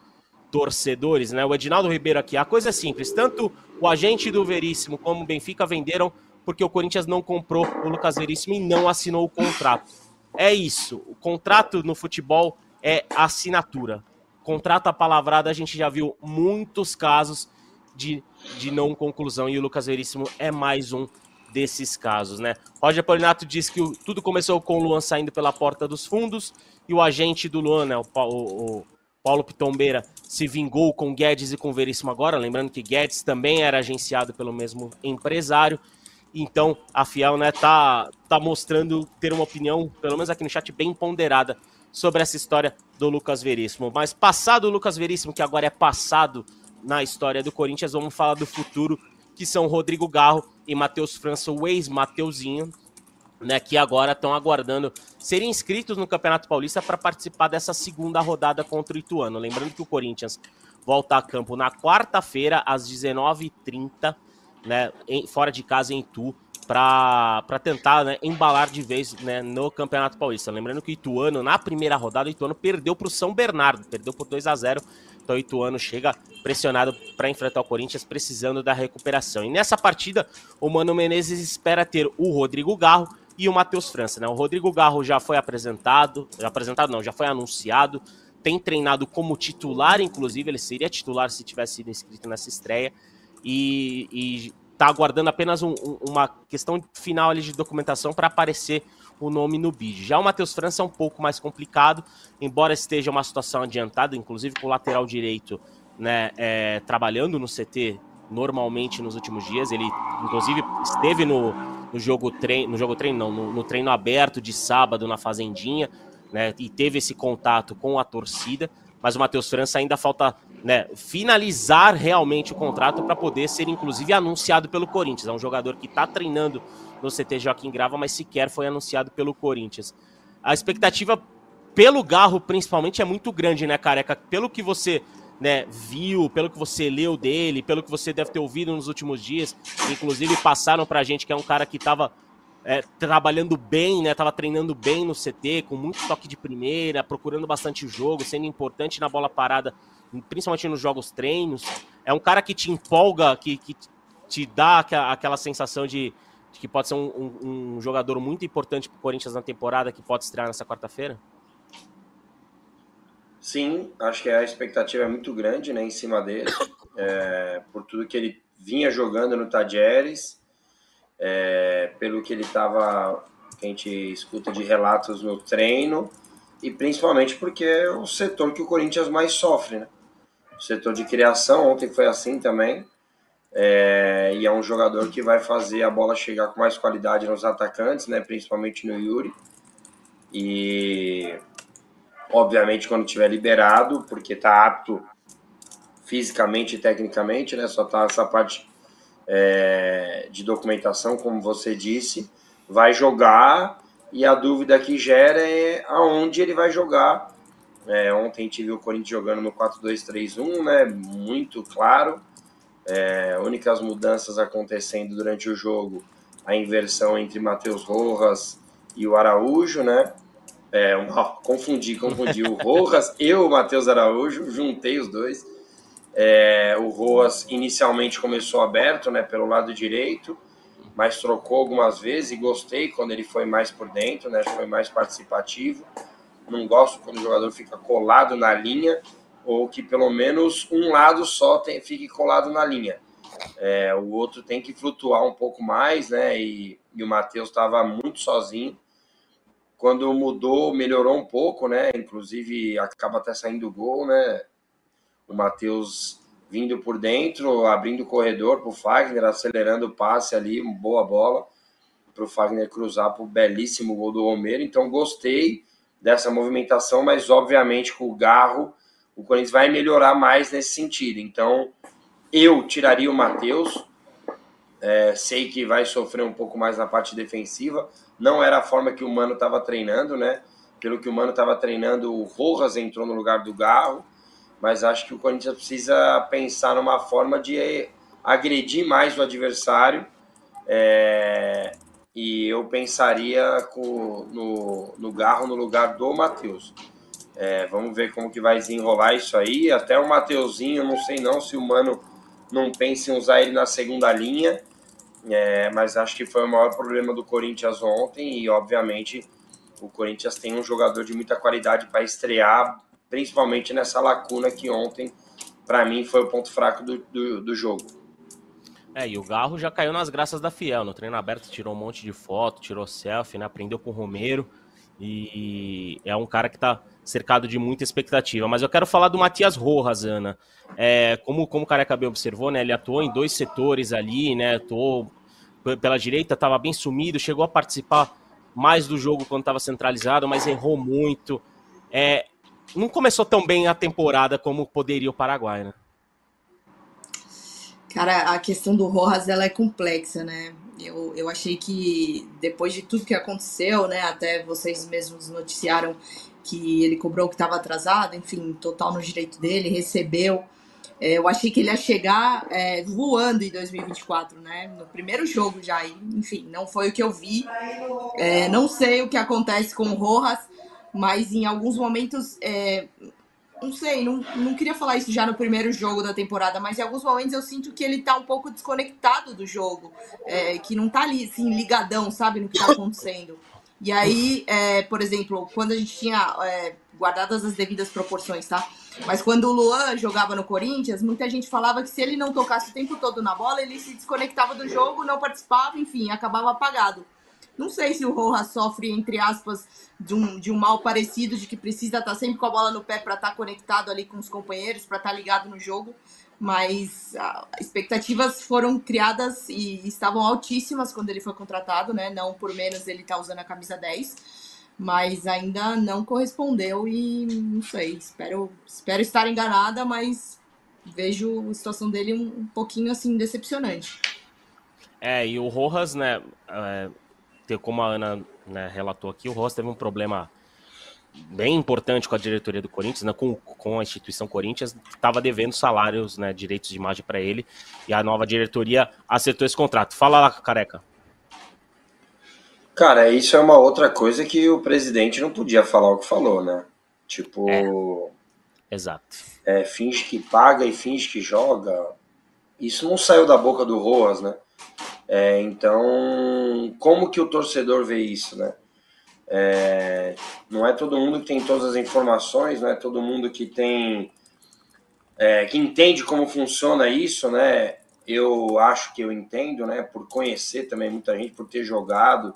torcedores, né? O Edinaldo Ribeiro aqui, a coisa é simples, tanto o agente do Veríssimo como o Benfica venderam porque o Corinthians não comprou o Lucas Veríssimo e não assinou o contrato. É isso, o contrato no futebol é assinatura. Contrato apalavrado, a gente já viu muitos casos de, de não conclusão e o Lucas Veríssimo é mais um desses casos, né? Roger Polinato disse que o, tudo começou com o Luan saindo pela porta dos fundos e o agente do Luan, né, o, o, o Paulo Pitombeira, se vingou com Guedes e com Veríssimo agora, lembrando que Guedes também era agenciado pelo mesmo empresário. Então, a Fiel né, tá, tá mostrando ter uma opinião, pelo menos aqui no chat, bem ponderada sobre essa história do Lucas Veríssimo. Mas passado o Lucas Veríssimo, que agora é passado na história do Corinthians, vamos falar do futuro, que são Rodrigo Garro e Matheus França, o ex-Mateuzinho, né, que agora estão aguardando serem inscritos no Campeonato Paulista para participar dessa segunda rodada contra o Ituano. Lembrando que o Corinthians volta a campo na quarta-feira, às 19h30, né, em, fora de casa em Itu, para tentar né, embalar de vez né, no Campeonato Paulista. Lembrando que o Ituano, na primeira rodada, o Ituano perdeu para o São Bernardo, perdeu por 2 a 0 então o Ituano chega pressionado para enfrentar o Corinthians, precisando da recuperação. E nessa partida, o Mano Menezes espera ter o Rodrigo Garro, e o Matheus França. Né? O Rodrigo Garro já foi apresentado, já apresentado não, já foi anunciado, tem treinado como titular, inclusive, ele seria titular se tivesse sido inscrito nessa estreia, e, está aguardando apenas um, um, uma questão final ali de documentação para aparecer o nome no bid. Já o Matheus França é um pouco mais complicado, embora esteja uma situação adiantada, inclusive com o lateral direito né, é, trabalhando no CT normalmente nos últimos dias. Ele, inclusive, esteve no, no jogo treino, no jogo treino não, no, no, treino aberto de sábado na Fazendinha, né? E teve esse contato com a torcida. Mas o Matheus França ainda falta né, finalizar realmente o contrato para poder ser, inclusive, anunciado pelo Corinthians. É um jogador que está treinando no CT Joaquim Grava, mas sequer foi anunciado pelo Corinthians. A expectativa pelo Garro, principalmente, é muito grande, né, Careca? Pelo que você né, viu, pelo que você leu dele, pelo que você deve ter ouvido nos últimos dias, inclusive passaram pra gente que é um cara que estava é, trabalhando bem, né, tava treinando bem no CT, com muito toque de primeira, procurando bastante jogo, sendo importante na bola parada, principalmente nos jogos treinos. É um cara que te empolga, que, que te dá aquela sensação de, de que pode ser um, um, um jogador muito importante para o Corinthians na temporada, que pode estrear nessa quarta-feira? Sim, acho que a expectativa é muito grande né, em cima dele, é, por tudo que ele vinha jogando no Tadieres, é, pelo que ele estava, que a gente escuta de relatos no treino, e principalmente porque é o setor que o Corinthians mais sofre, né? Setor de criação, ontem foi assim também, é, e é um jogador que vai fazer a bola chegar com mais qualidade nos atacantes, né, principalmente no Yuri, e obviamente quando tiver liberado, porque está apto fisicamente e tecnicamente, né? Só tá essa parte é, de documentação, como você disse, vai jogar e a dúvida que gera é aonde ele vai jogar. É, ontem viu o Corinthians jogando no 4-2-3-1, né? Muito claro. É, únicas mudanças acontecendo durante o jogo, a inversão entre Matheus Rojas e o Araújo, né? É, confundi, confundi o Rojas e o Matheus Araújo, juntei os dois. É, o Rojas inicialmente começou aberto né, pelo lado direito, mas trocou algumas vezes e gostei quando ele foi mais por dentro, né, foi mais participativo. Não gosto quando o jogador fica colado na linha ou que pelo menos um lado só tem, fique colado na linha. É, o outro tem que flutuar um pouco mais, né? E, e o Matheus estava muito sozinho quando mudou, melhorou um pouco, né? Inclusive acaba até saindo gol, né? O Matheus vindo por dentro, abrindo o corredor para o Fagner, acelerando o passe ali, boa bola para o Fagner cruzar para o belíssimo gol do Romero. Então gostei dessa movimentação, mas obviamente com o Garro o Corinthians vai melhorar mais nesse sentido. Então eu tiraria o Matheus, é, sei que vai sofrer um pouco mais na parte defensiva, não era a forma que o Mano estava treinando, né? pelo que o Mano estava treinando, o Rojas entrou no lugar do Garro, mas acho que o Corinthians precisa pensar numa forma de agredir mais o adversário. É, e eu pensaria com, no, no Garro no lugar do Matheus. É, vamos ver como que vai desenrolar isso aí. Até o Mateuzinho, não sei não se o Mano não pensa em usar ele na segunda linha, é, mas acho que foi o maior problema do Corinthians ontem e, obviamente, o Corinthians tem um jogador de muita qualidade para estrear, principalmente nessa lacuna que ontem, para mim, foi o ponto fraco do, do, do, jogo. É, e o Garro já caiu nas graças da Fiel. No treino aberto tirou um monte de foto, tirou selfie, né, aprendeu com o Romero. E é um cara que está cercado de muita expectativa. Mas eu quero falar do Matias Rojas, Ana. É, como, como o Careca bem observou, né, ele atuou em dois setores ali, né, atuou pela direita, estava bem sumido, chegou a participar mais do jogo quando estava centralizado, mas errou muito. É, não começou tão bem a temporada como poderia o Paraguai, né? Cara, a questão do Rojas ela é complexa, né? Eu, eu achei que depois de tudo que aconteceu, né? Até vocês mesmos noticiaram que ele cobrou que estava atrasado, enfim, total no direito dele, recebeu. É, eu achei que ele ia chegar é, voando em 2024, né? No primeiro jogo já. enfim, não foi o que eu vi. É, não sei o que acontece com o Rojas, mas em alguns momentos. É, não sei, não, não queria falar isso já no primeiro jogo da temporada, mas em alguns momentos eu sinto que ele tá um pouco desconectado do jogo. É, que não tá ali, assim, ligadão, sabe, no que tá acontecendo. E aí, é, por exemplo, quando a gente tinha guardadas as devidas proporções, tá? Mas quando o Luan jogava no Corinthians, muita gente falava que se ele não tocasse o tempo todo na bola, ele se desconectava do jogo, não participava, enfim, acabava apagado. Não sei se o Rojas sofre, entre aspas, de um, de um mal parecido, de que precisa estar sempre com a bola no pé para estar conectado ali com os companheiros, para estar ligado no jogo. Mas ah, expectativas foram criadas e estavam altíssimas quando ele foi contratado, né? Não por menos ele tá usando a camisa 10 mas ainda não correspondeu e não sei, espero, espero estar enganada, mas vejo a situação dele um, um pouquinho assim decepcionante. É, e o Rojas, né, é, como a Ana né, relatou aqui, o Rojas teve um problema bem importante com a diretoria do Corinthians, né, com, com a instituição Corinthians, estava devendo salários, né, direitos de imagem para ele, e a nova diretoria acertou esse contrato. Fala lá, careca. Cara, isso é uma outra coisa que o presidente não podia falar o que falou, né? Tipo. É. Exato. É, finge que paga e finge que joga. Isso não saiu da boca do Roas, né? É, então, como que o torcedor vê isso, né? É, não é todo mundo que tem todas as informações, não é todo mundo que tem. É, que entende como funciona isso, né? Eu acho que eu entendo, né? Por conhecer também muita gente, por ter jogado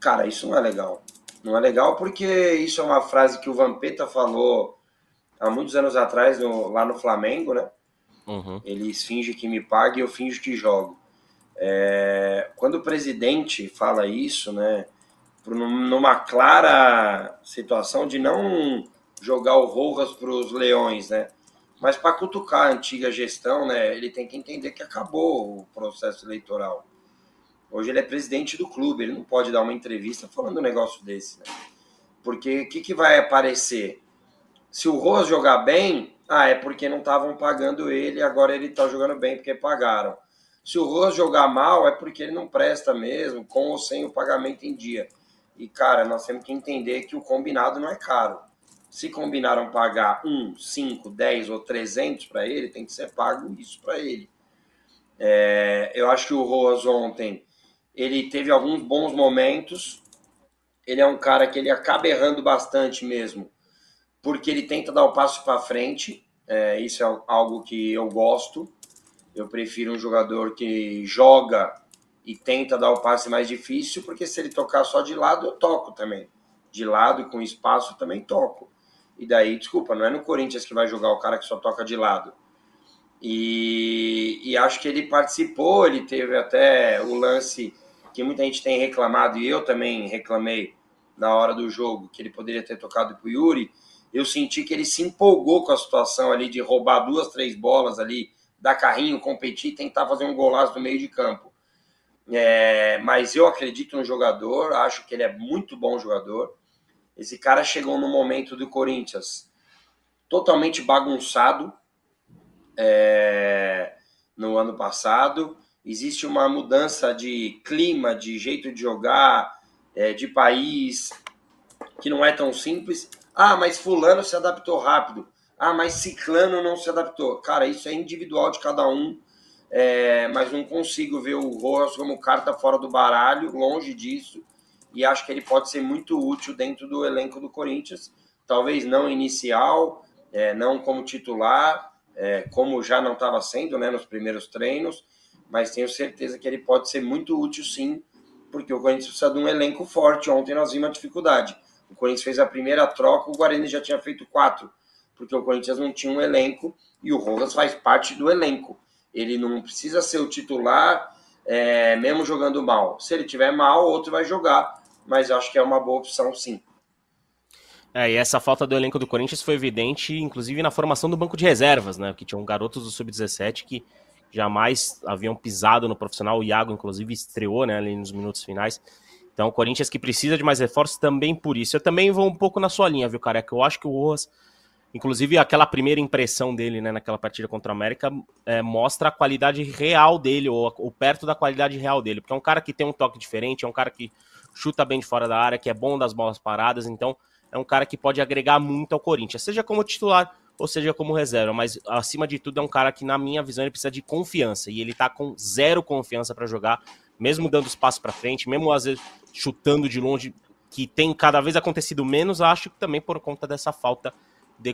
Cara, isso não é legal. Não é legal porque isso é uma frase que o Vampeta falou há muitos anos atrás no, lá no Flamengo, né? Uhum. Eles fingem que me paga e eu finjo que jogo. É, quando o presidente fala isso, né? Numa clara situação de não jogar o Rojas para os leões, né? Mas para cutucar a antiga gestão, né? Ele tem que entender que acabou o processo eleitoral. Hoje ele é presidente do clube, ele não pode dar uma entrevista falando um negócio desse, né? Porque o que, que vai aparecer? Se o Rose jogar bem, ah, é porque não estavam pagando ele, agora ele está jogando bem porque pagaram. Se o Rose jogar mal, é porque ele não presta mesmo, com ou sem o pagamento em dia. E, cara, nós temos que entender que o combinado não é caro. Se combinaram pagar 1, 5, 10 ou 300 para ele, tem que ser pago isso para ele. É, eu acho que o Rose ontem ele teve alguns bons momentos. Ele é um cara que ele acaba errando bastante mesmo, porque ele tenta dar o passo para frente. É, isso é algo que eu gosto. Eu prefiro um jogador que joga e tenta dar o passe mais difícil, porque se ele tocar só de lado, eu toco também. De lado e com espaço também toco. E daí, desculpa, não é no Corinthians que vai jogar o cara que só toca de lado. E, e acho que ele participou, ele teve até o lance que muita gente tem reclamado, e eu também reclamei na hora do jogo, que ele poderia ter tocado para o Yuri, eu senti que ele se empolgou com a situação ali de roubar duas, três bolas ali, dar carrinho, competir, tentar fazer um golaço no meio de campo. É, mas eu acredito no jogador, acho que ele é muito bom jogador. Esse cara chegou no momento do Corinthians totalmente bagunçado é, no ano passado. Existe uma mudança de clima, de jeito de jogar, é, de país, que não é tão simples. Ah, mas Fulano se adaptou rápido. Ah, mas Ciclano não se adaptou. Cara, isso é individual de cada um. É, mas não consigo ver o Rojas como carta fora do baralho, longe disso. E acho que ele pode ser muito útil dentro do elenco do Corinthians. Talvez não inicial, é, não como titular, é, como já não estava sendo né, nos primeiros treinos, mas tenho certeza que ele pode ser muito útil sim, porque o Corinthians precisa de um elenco forte. Ontem nós vimos a dificuldade. O Corinthians fez a primeira troca, o Guarani já tinha feito quatro, porque o Corinthians não tinha um elenco e o Rojas faz parte do elenco. Ele não precisa ser o titular, é, mesmo jogando mal. Se ele tiver mal, outro vai jogar, mas acho que é uma boa opção sim. É, e essa falta do elenco do Corinthians foi evidente, inclusive na formação do banco de reservas, né? Que tinham garotos do Sub-17 que jamais haviam pisado no profissional. O Iago, inclusive, estreou né, ali nos minutos finais. Então, o Corinthians que precisa de mais reforços também por isso. Eu também vou um pouco na sua linha, viu, Careca? Eu acho que o Rojas, inclusive aquela primeira impressão dele né, naquela partida contra o América, é, mostra a qualidade real dele, ou, ou perto da qualidade real dele. Porque é um cara que tem um toque diferente, é um cara que chuta bem de fora da área, que é bom das bolas paradas. Então, é um cara que pode agregar muito ao Corinthians, seja como titular ou seja como reserva, mas acima de tudo é um cara que, na minha visão, ele precisa de confiança e ele tá com zero confiança para jogar, mesmo dando espaço para frente, mesmo às vezes chutando de longe, que tem cada vez acontecido menos, acho que também por conta dessa falta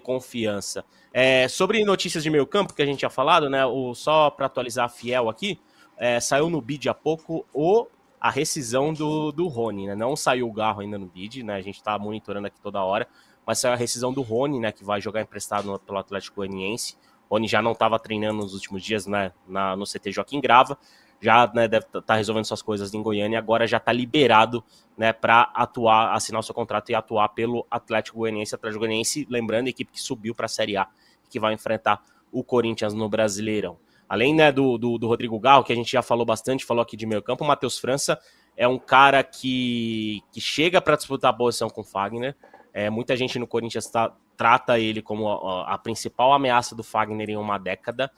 confiança. É, sobre notícias de meio campo que a gente tinha falado, né? O, só para atualizar a Fiel aqui, é, saiu no bid há pouco o a rescisão do, do Rony, né? Não saiu o Garro ainda no bid, né? A gente tá monitorando aqui toda hora, mas saiu a rescisão do Rony, né? Que vai jogar emprestado no, pelo Atlético Goianiense. Rony já não estava treinando nos últimos dias, né? Na, no CT Joaquim Grava, já né, deve estar tá resolvendo suas coisas em Goiânia, agora já está liberado, né? Para atuar, assinar o seu contrato e atuar pelo Atlético Goianiense. Atlético Goianiense, lembrando, a equipe que subiu para a Série A, que vai enfrentar o Corinthians no Brasileirão. Além né, do, do, do, Rodrigo Garro, que a gente já falou bastante, falou aqui de meio campo, o Matheus França é um cara que, que chega para disputar a posição com o Fagner. É, muita gente no Corinthians tá, trata ele como a, a, principal ameaça do Fagner em uma década.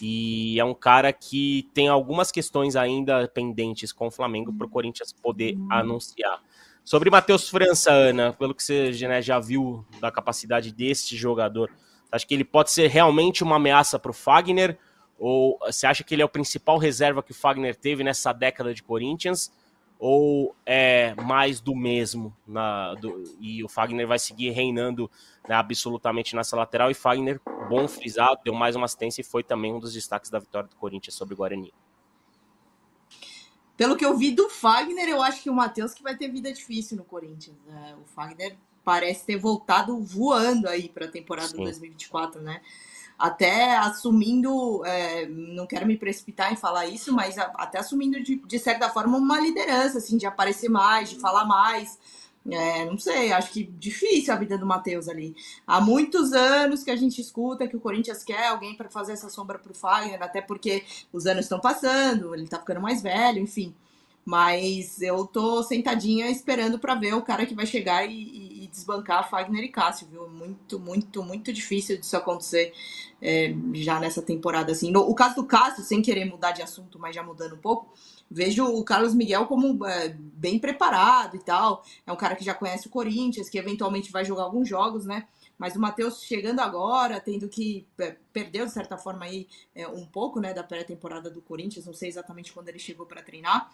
E é um cara que tem algumas questões ainda pendentes com o Flamengo para o Corinthians poder anunciar. Sobre Matheus França, Ana, pelo que você né, já viu da capacidade desse jogador, acho que ele pode ser realmente uma ameaça para o Fagner? Ou você acha que ele é o principal reserva que o Fagner teve nessa década de Corinthians? Ou é mais do mesmo? Na, do, e o Fagner vai seguir reinando né, absolutamente nessa lateral? E Fagner, bom frisado, deu mais uma assistência e foi também um dos destaques da vitória do Corinthians sobre o Guarani. Pelo que eu vi do Fagner, eu acho que o Matheus que vai ter vida difícil no Corinthians. Né? O Fagner parece ter voltado voando aí para a temporada Sim. 2024, né? Até assumindo, é, não quero me precipitar em falar isso, mas a, até assumindo de, de, certa forma uma liderança, assim, de aparecer mais, de falar mais. É, não sei, acho que difícil a vida do Matheus ali. Há muitos anos que a gente escuta que o Corinthians quer alguém para fazer essa sombra para o Fagner, até porque os anos estão passando, ele está ficando mais velho, enfim. Mas eu tô sentadinha esperando para ver o cara que vai chegar e, e, e, desbancar Fagner e Cássio, viu? Muito, muito, muito difícil disso acontecer é, já nessa temporada. Assim. No, o caso do Cássio, sem querer mudar de assunto, mas já mudando um pouco, vejo o Carlos Miguel como é, bem preparado e tal. É um cara que já conhece o Corinthians, que eventualmente vai jogar alguns jogos, né? Mas o Matheus chegando agora, tendo que é, perdeu de certa forma aí é, um pouco, né, da pré-temporada do Corinthians, não sei exatamente quando ele chegou para treinar,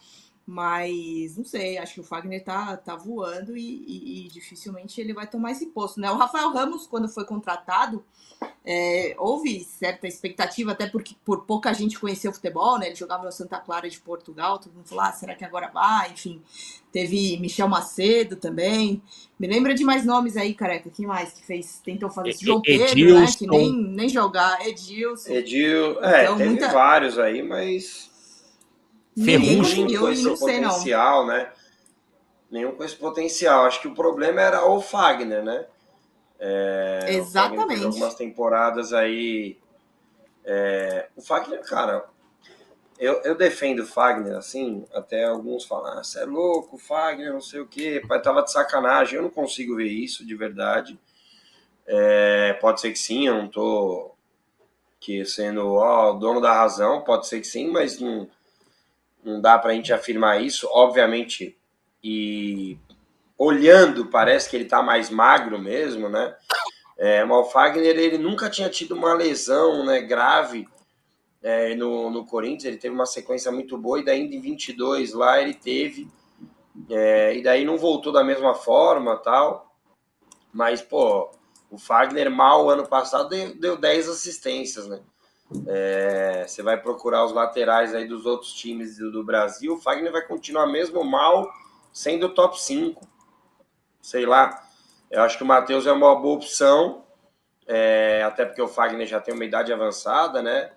mas não sei, acho que o Fagner tá, tá voando e, e, e, dificilmente ele vai tomar esse posto, né? O Rafael Ramos, quando foi contratado, é, houve certa expectativa, até porque por pouca gente conheceu o futebol, né? Ele jogava no Santa Clara de Portugal, todo mundo falou, ah, será que agora vai? Enfim, teve Michel Macedo também. Me lembra de mais nomes aí, careca. Quem mais que fez? Tentou fazer esse João Pedro, Edilson. né? Que nem, nem jogar. Edilson. Edil, é, então, teve muita... vários aí, mas Ferrugem. Com esse não potencial, né? Nenhum com esse potencial. Acho que o problema era o Fagner, né? É, Exatamente. algumas temporadas aí. É, o Fagner, cara, eu, eu defendo o Fagner, assim, até alguns falam, ah, você é louco, Fagner, não sei o quê, pai tava de sacanagem, eu não consigo ver isso de verdade. É, pode ser que sim, eu não tô que sendo ó, o dono da razão, pode ser que sim, mas não, não dá pra gente afirmar isso, obviamente, e olhando, parece que ele tá mais magro mesmo, né? É, mas o Fagner, ele nunca tinha tido uma lesão né, grave é, no, no Corinthians, ele teve uma sequência muito boa, e daí em 22 lá ele teve, é, e daí não voltou da mesma forma tal, mas, pô, o Fagner mal ano passado deu, deu 10 assistências, né? É, você vai procurar os laterais aí dos outros times do, do, Brasil, o Fagner vai continuar mesmo mal, sendo top 5. Sei lá. Eu acho que o Matheus é uma boa opção, é, até porque o Fagner já tem uma idade avançada, né?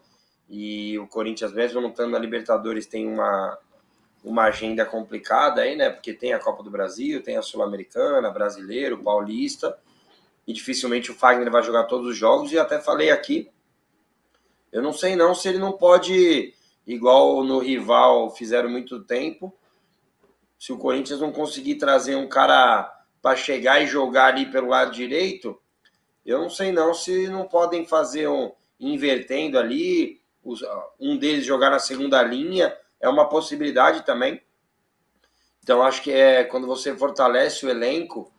E o Corinthians, mesmo não estando na Libertadores, tem uma, uma agenda complicada aí, né? Porque tem a Copa do Brasil, tem a Sul-Americana, Brasileiro, Paulista, e dificilmente o Fagner vai jogar todos os jogos. E até falei aqui, eu não sei não se ele não pode, igual no rival fizeram muito tempo, se o Corinthians não conseguir trazer um cara para chegar e jogar ali pelo lado direito, eu não sei não se não podem fazer um invertendo ali, um deles jogar na segunda linha, é uma possibilidade também. Então, acho que é quando você fortalece o elenco,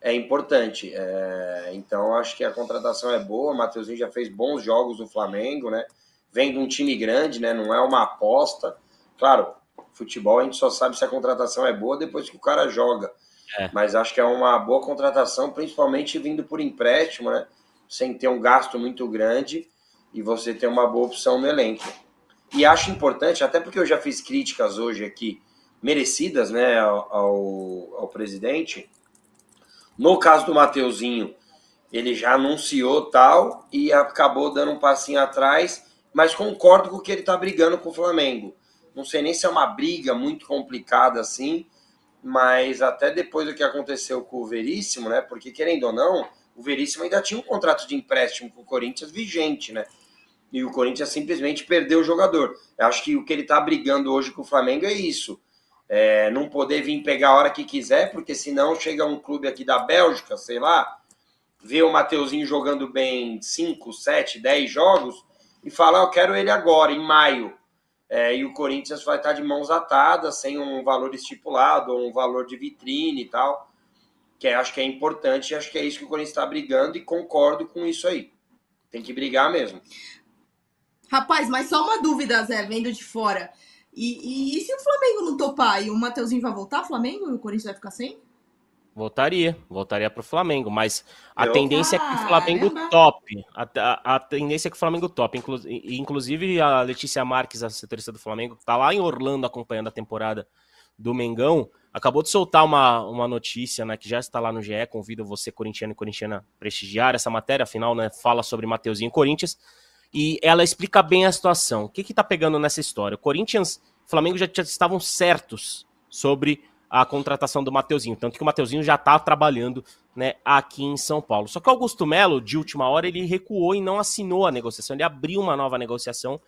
é importante. É, então, acho que a contratação é boa. O Matheusinho já fez bons jogos no Flamengo, né? Vem de um time grande, né? Não é uma aposta. Claro, futebol a gente só sabe se a contratação é boa depois que o cara joga. É. Mas acho que é uma boa contratação, principalmente vindo por empréstimo, né? Sem ter um gasto muito grande e você ter uma boa opção no elenco. E acho importante, até porque eu já fiz críticas hoje aqui, merecidas, né, ao, ao presidente. No caso do Mateuzinho, ele já anunciou tal e acabou dando um passinho atrás, mas concordo com que ele está brigando com o Flamengo. Não sei nem se é uma briga muito complicada assim, mas até depois do que aconteceu com o Veríssimo, né? Porque querendo ou não, o Veríssimo ainda tinha um contrato de empréstimo com o Corinthians vigente, né? e o Corinthians simplesmente perdeu o jogador. Eu acho que o que ele está brigando hoje com o Flamengo é isso. É, não poder vir pegar a hora que quiser, porque senão chega um clube aqui da Bélgica, sei lá, vê o Mateuzinho jogando bem 5, 7, 10 jogos e fala, eu quero ele agora, em maio. É, e o Corinthians vai estar de mãos atadas, sem um valor estipulado, ou um valor de vitrine e tal, que acho que é importante, acho que é isso que o Corinthians está brigando e concordo com isso aí. Tem que brigar mesmo. Rapaz, mas só uma dúvida, Zé, vendo de fora. E, e, e se o Flamengo não topar e o Mateuzinho vai voltar, Flamengo, e o Corinthians vai ficar sem? Voltaria, voltaria para o Flamengo, mas a Eu... tendência é que o Flamengo top. A, a, a, tendência é que o Flamengo top. Inclu, inclusive, a Letícia Marques, a setorista do Flamengo, está lá em Orlando acompanhando a temporada do Mengão. Acabou de soltar uma, uma notícia, né, que já está lá no GE. Convido você, corintiano e corintiana, a prestigiar essa matéria. Afinal, né, fala sobre Mateuzinho e Corinthians e ela explica bem a situação. O que está pegando nessa história? O Corinthians, Flamengo já, estavam certos sobre a contratação do Mateuzinho, tanto que o Mateuzinho já está trabalhando né, aqui em São Paulo. Só que o Augusto Melo, de última hora, ele recuou e não assinou a negociação, ele abriu uma nova negociação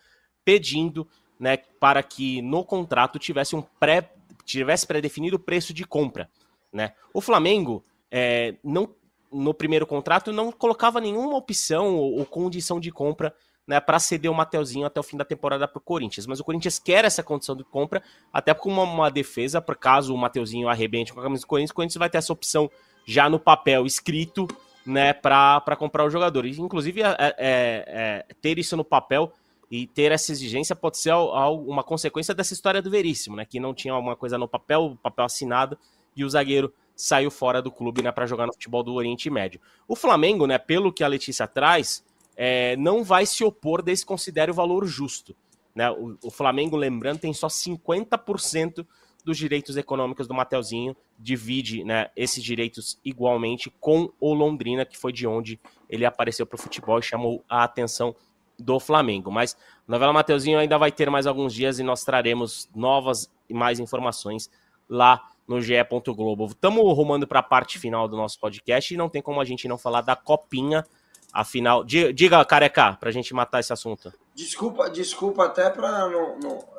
pedindo né, para que no contrato tivesse um pré tivesse pré-definido o preço de compra. Né? O Flamengo é, não no primeiro contrato não colocava nenhuma opção ou, ou condição de compra né, para ceder o Mateuzinho até o fim da temporada para o Corinthians. Mas o Corinthians quer essa condição de compra, até com uma, uma, defesa, por caso o Mateuzinho arrebente com a camisa do Corinthians, o Corinthians vai ter essa opção já no papel escrito né, para comprar o jogador. E, inclusive, é, é, é, ter isso no papel e ter essa exigência pode ser uma consequência dessa história do Veríssimo, né, que não tinha alguma coisa no papel, papel assinado, e o zagueiro saiu fora do clube né, para jogar no futebol do Oriente Médio. O Flamengo, né, pelo que a Letícia traz, é, não vai se opor desse considere o valor justo. Né? O, o, Flamengo, lembrando, tem só 50% dos direitos econômicos do Mateuzinho, divide né, esses direitos igualmente com o Londrina, que foi de onde ele apareceu para o futebol e chamou a atenção do Flamengo. Mas a novela Mateuzinho ainda vai ter mais alguns dias e nós traremos novas e mais informações lá no GE. Globo. Estamos rumando para a parte final do nosso podcast e não tem como a gente não falar da copinha a final. Diga, careca, para a gente matar esse assunto. Desculpa, desculpa até para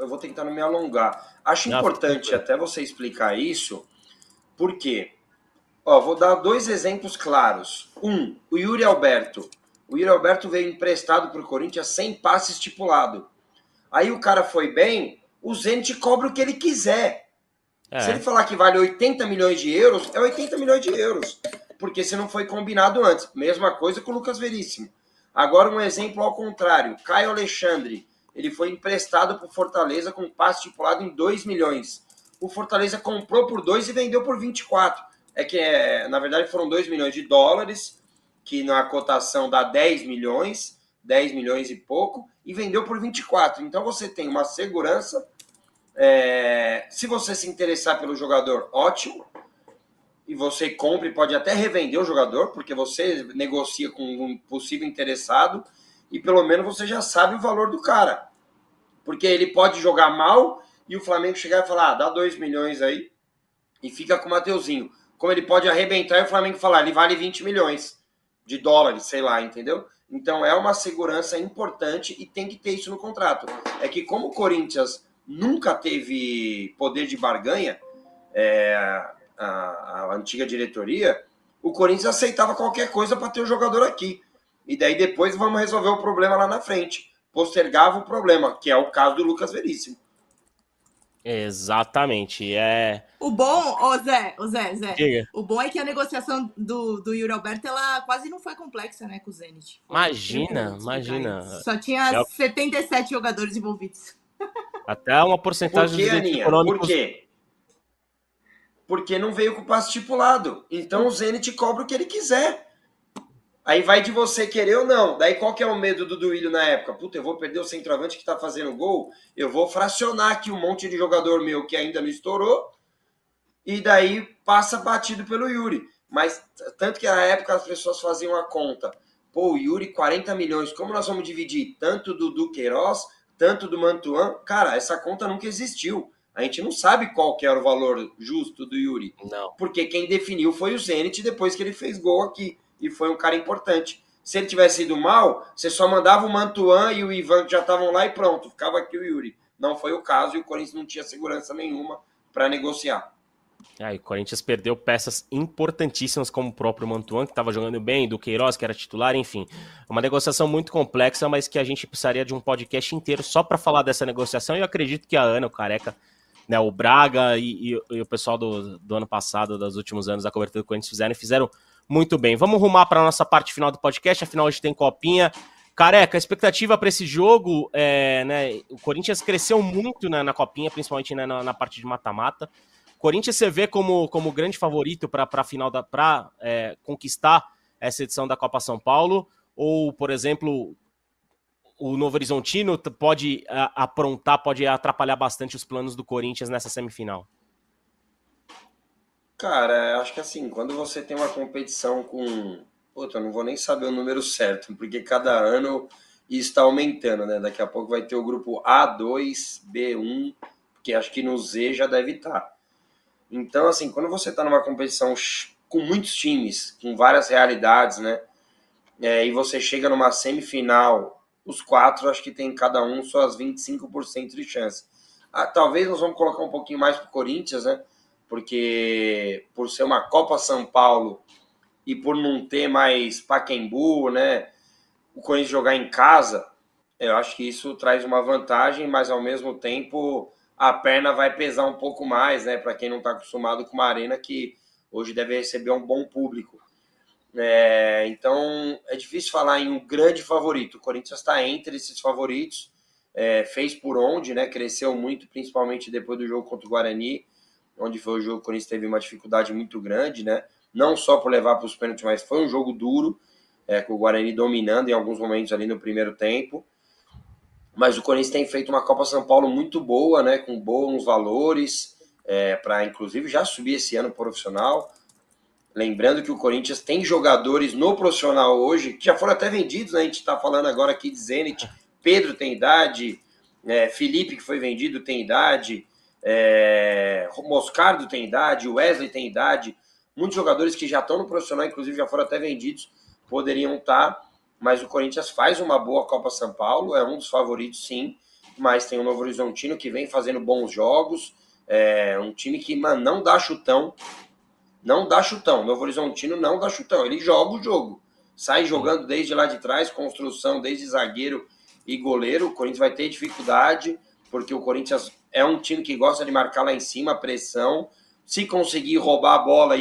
eu vou tentar não me alongar. Acho não, importante até você explicar isso, porque ó, vou dar dois exemplos claros. Um, o Yuri Alberto. O Yuri Alberto veio emprestado para o Corinthians sem passe estipulado. Aí o cara foi bem, o Zenit cobra o que ele quiser. É. Se ele falar que vale 80 milhões de euros, é 80 milhões de euros. Porque se não foi combinado antes. Mesma coisa com o Lucas Veríssimo. Agora um exemplo ao contrário. Caio Alexandre. Ele foi emprestado para o Fortaleza com passe estipulado em 2 milhões. O Fortaleza comprou por 2 e vendeu por 24. É que, é, na verdade, foram 2 milhões de dólares, que na cotação dá 10 milhões, 10 milhões e pouco, e vendeu por 24. Então você tem uma segurança é, se você se interessar pelo jogador, ótimo. E você compra e pode até revender o jogador, porque você negocia com um possível interessado e pelo menos você já sabe o valor do cara. Porque ele pode jogar mal e o Flamengo chegar e falar: ah, dá 2 milhões aí e fica com o Mateuzinho. Como ele pode arrebentar e o Flamengo falar: ele vale 20 milhões de dólares, sei lá, entendeu? Então é uma segurança importante e tem que ter isso no contrato. É que como o Corinthians nunca teve poder de barganha, é, a, a, antiga diretoria, o Corinthians aceitava qualquer coisa para ter o jogador aqui. E daí depois vamos resolver o problema lá na frente. Postergava o problema, que é o caso do Lucas Veríssimo. Exatamente. É. O bom, ô Zé, ô Zé, Zé. Diga. O bom é que a negociação do, do Yuri Alberto ela quase não foi complexa, né, com o Zenit. Imagina, imagina. Só tinha é... 77 jogadores envolvidos. Até uma porcentagem Por que, Aninha? Econômicos... Por quê? Porque não veio com o passo estipulado. Então o Zenit cobra o que ele quiser. Aí vai de você querer ou não. Daí qual que é o medo do Duílio na época? Puta, eu vou perder o centroavante que tá fazendo gol, eu vou fracionar aqui um monte de jogador meu que ainda não estourou, e daí passa batido pelo Yuri. Mas tanto que na época as pessoas faziam a conta. Pô, Yuri, 40 milhões, como nós vamos dividir tanto do Duqueiroz tanto do Mantuan, cara, essa conta nunca existiu. A gente não sabe qual que era o valor justo do Yuri. Não. Porque quem definiu foi o Zenit depois que ele fez gol aqui. E foi um cara importante. Se ele tivesse ido mal, você só mandava o Mantuan e o Ivan que já estavam lá e pronto. Ficava aqui o Yuri. Não foi o caso e o Corinthians não tinha segurança nenhuma para negociar. É, o Corinthians perdeu peças importantíssimas, como o próprio Mantuan, que estava jogando bem, do Queiroz, que era titular, enfim. Uma negociação muito complexa, mas que a gente precisaria de um podcast inteiro só para falar dessa negociação. E eu acredito que a Ana, o Careca, né, o Braga e, e, e o pessoal do, do, ano passado, dos últimos anos da cobertura do Corinthians fizeram fizeram muito bem. Vamos rumar para a nossa parte final do podcast, afinal hoje tem copinha. Careca, a expectativa para esse jogo, é, né, o Corinthians cresceu muito né, na copinha, principalmente né, na, na parte de mata-mata. Corinthians você vê como, como grande favorito para a final para é, conquistar essa edição da Copa São Paulo? Ou, por exemplo, o Novo Horizontino pode aprontar, pode atrapalhar bastante os planos do Corinthians nessa semifinal? Cara, acho que assim, quando você tem uma competição com. Puta, eu não vou nem saber o número certo, porque cada ano está aumentando, né? Daqui a pouco vai ter o grupo A2, B1, que acho que no Z já deve estar. Tá. Então, assim, quando você está numa competição com muitos times, com várias realidades, né? É, e você chega numa semifinal, os quatro acho que tem cada um suas 25% de chance. Ah, talvez nós vamos colocar um pouquinho mais para o Corinthians, né? Porque por ser uma Copa São Paulo e por não ter mais Paquembu, né? O Corinthians jogar em casa, eu acho que isso traz uma vantagem, mas ao mesmo tempo a perna vai pesar um pouco mais, né? Para quem não está acostumado com uma arena que hoje deve receber um bom público. É, então é difícil falar em um grande favorito. O Corinthians está entre esses favoritos, é, fez por onde, né? Cresceu muito, principalmente depois do jogo contra o Guarani, onde foi o jogo que o Corinthians teve uma dificuldade muito grande, né? Não só por levar para os pênaltis, mas foi um jogo duro, é, com o Guarani dominando em alguns momentos ali no primeiro tempo. Mas o Corinthians tem feito uma Copa São Paulo muito boa, né? Com bons valores, é, para inclusive já subir esse ano profissional. Lembrando que o Corinthians tem jogadores no profissional hoje que já foram até vendidos, né? A gente está falando agora aqui de Zenit. Pedro tem idade, é, Felipe, que foi vendido, tem idade, é, Moscardo tem idade, Wesley tem idade. Muitos jogadores que já estão no profissional, inclusive já foram até vendidos, poderiam estar. Tá mas o Corinthians faz uma boa Copa São Paulo, é um dos favoritos sim, mas tem o Novo Horizontino que vem fazendo bons jogos, é um time que mano, não dá chutão, não dá chutão. Novo Horizontino não dá chutão, ele joga o jogo. Sai jogando desde lá de trás, construção desde zagueiro e goleiro. O Corinthians vai ter dificuldade, porque o Corinthians é um time que gosta de marcar lá em cima, pressão. Se conseguir roubar a bola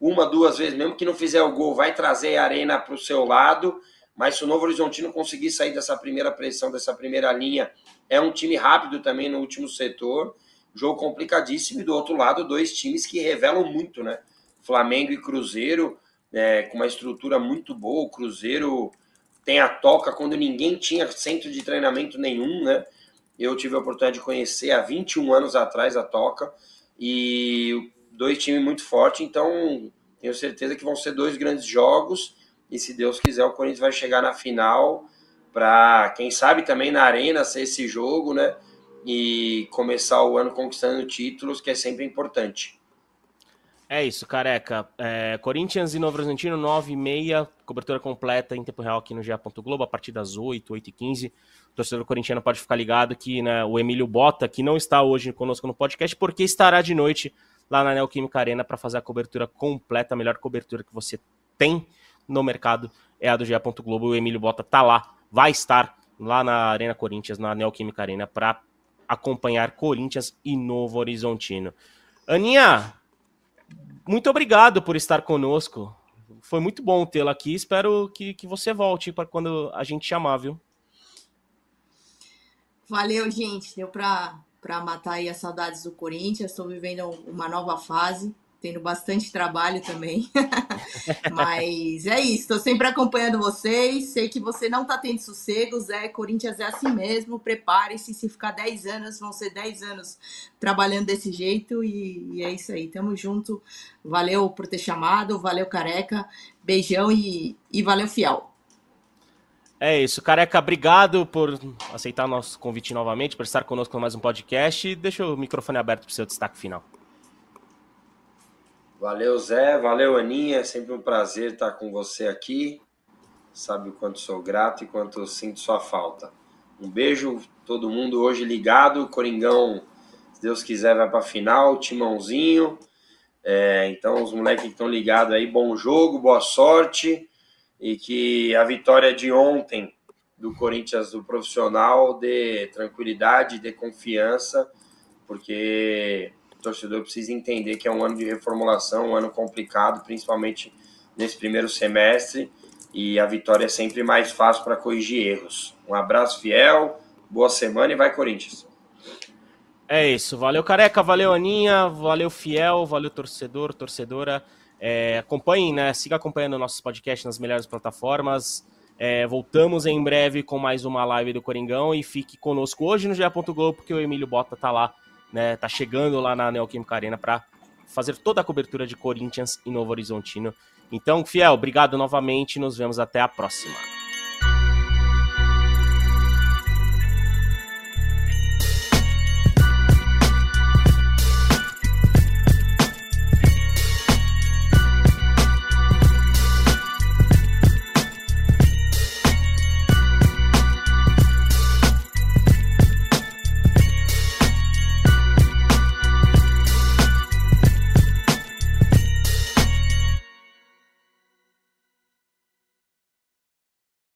uma, duas vezes, mesmo que não fizer o gol, vai trazer a arena para o seu lado. Mas se o Novo Horizontino conseguir sair dessa primeira pressão, dessa primeira linha, é um time rápido também no último setor. Jogo complicadíssimo. E do outro lado, dois times que revelam muito, né? Flamengo e Cruzeiro, é, com uma estrutura muito boa. O Cruzeiro tem a toca quando ninguém tinha centro de treinamento nenhum, né? Eu tive a oportunidade de conhecer há 21 anos atrás a toca. E dois times muito fortes, então tenho certeza que vão ser dois grandes jogos. E se Deus quiser, o Corinthians vai chegar na final para, quem sabe, também na Arena ser esse jogo, né? E começar o ano conquistando títulos, que é sempre importante. É isso, careca. É, Corinthians e Novo Horizontino, 9 e meia, cobertura completa em tempo real aqui no GE. Globo, a partir das 8, 8 e 15. O torcedor corintiano pode ficar ligado que né, o Emílio Bota, que não está hoje conosco no podcast, porque estará de noite lá na Neoquímica Arena para fazer a cobertura completa, a melhor cobertura que você tem no mercado é a do GE. Globo. O Emílio Bota está lá, vai estar lá na Arena Corinthians, na Neoquímica Arena, para acompanhar Corinthians e Novo Horizontino. Aninha, muito obrigado por estar conosco. Foi muito bom tê-la aqui. Espero que, que você volte para quando a gente chamar, viu? Valeu, gente. Deu para matar aí as saudades do Corinthians. Estou vivendo uma nova fase tendo bastante trabalho também. Mas é isso, estou sempre acompanhando vocês. Sei que você não está tendo sossego, Zé. Corinthians é assim mesmo. Prepare-se, se ficar 10 anos, vão ser 10 anos trabalhando desse jeito. E, e, é isso aí, tamo junto. Valeu por ter chamado, valeu, careca. Beijão e, e valeu, fiel. É isso, careca, obrigado por aceitar nosso convite novamente, por estar conosco em mais um podcast. Deixa o microfone aberto para o seu destaque final. Valeu, Zé. Valeu, Aninha. É sempre um prazer estar com você aqui. Sabe o quanto sou grato e quanto sinto sua falta. Um beijo, todo mundo hoje ligado. Coringão, se Deus quiser, vai para final. Timãozinho. É, então, os moleques que estão ligados aí, bom jogo, boa sorte. E que a vitória de ontem do Corinthians do profissional dê tranquilidade, dê confiança, porque torcedor precisa entender que é um ano de reformulação, um ano complicado, principalmente nesse primeiro semestre, e a vitória é sempre mais fácil para corrigir erros. Um abraço fiel, boa semana e vai Corinthians. É isso, valeu Careca, valeu Aninha, valeu Fiel, valeu torcedor, torcedora. É, acompanhem, né? Siga acompanhando nossos podcasts nas melhores plataformas. É, voltamos em breve com mais uma live do Coringão e fique conosco hoje no GE. Globo, porque o Emílio Bota tá lá né, tá chegando lá na Neoquímica Arena para fazer toda a cobertura de Corinthians e Novo Horizontino. Então, Fiel, obrigado novamente, nos vemos até a próxima.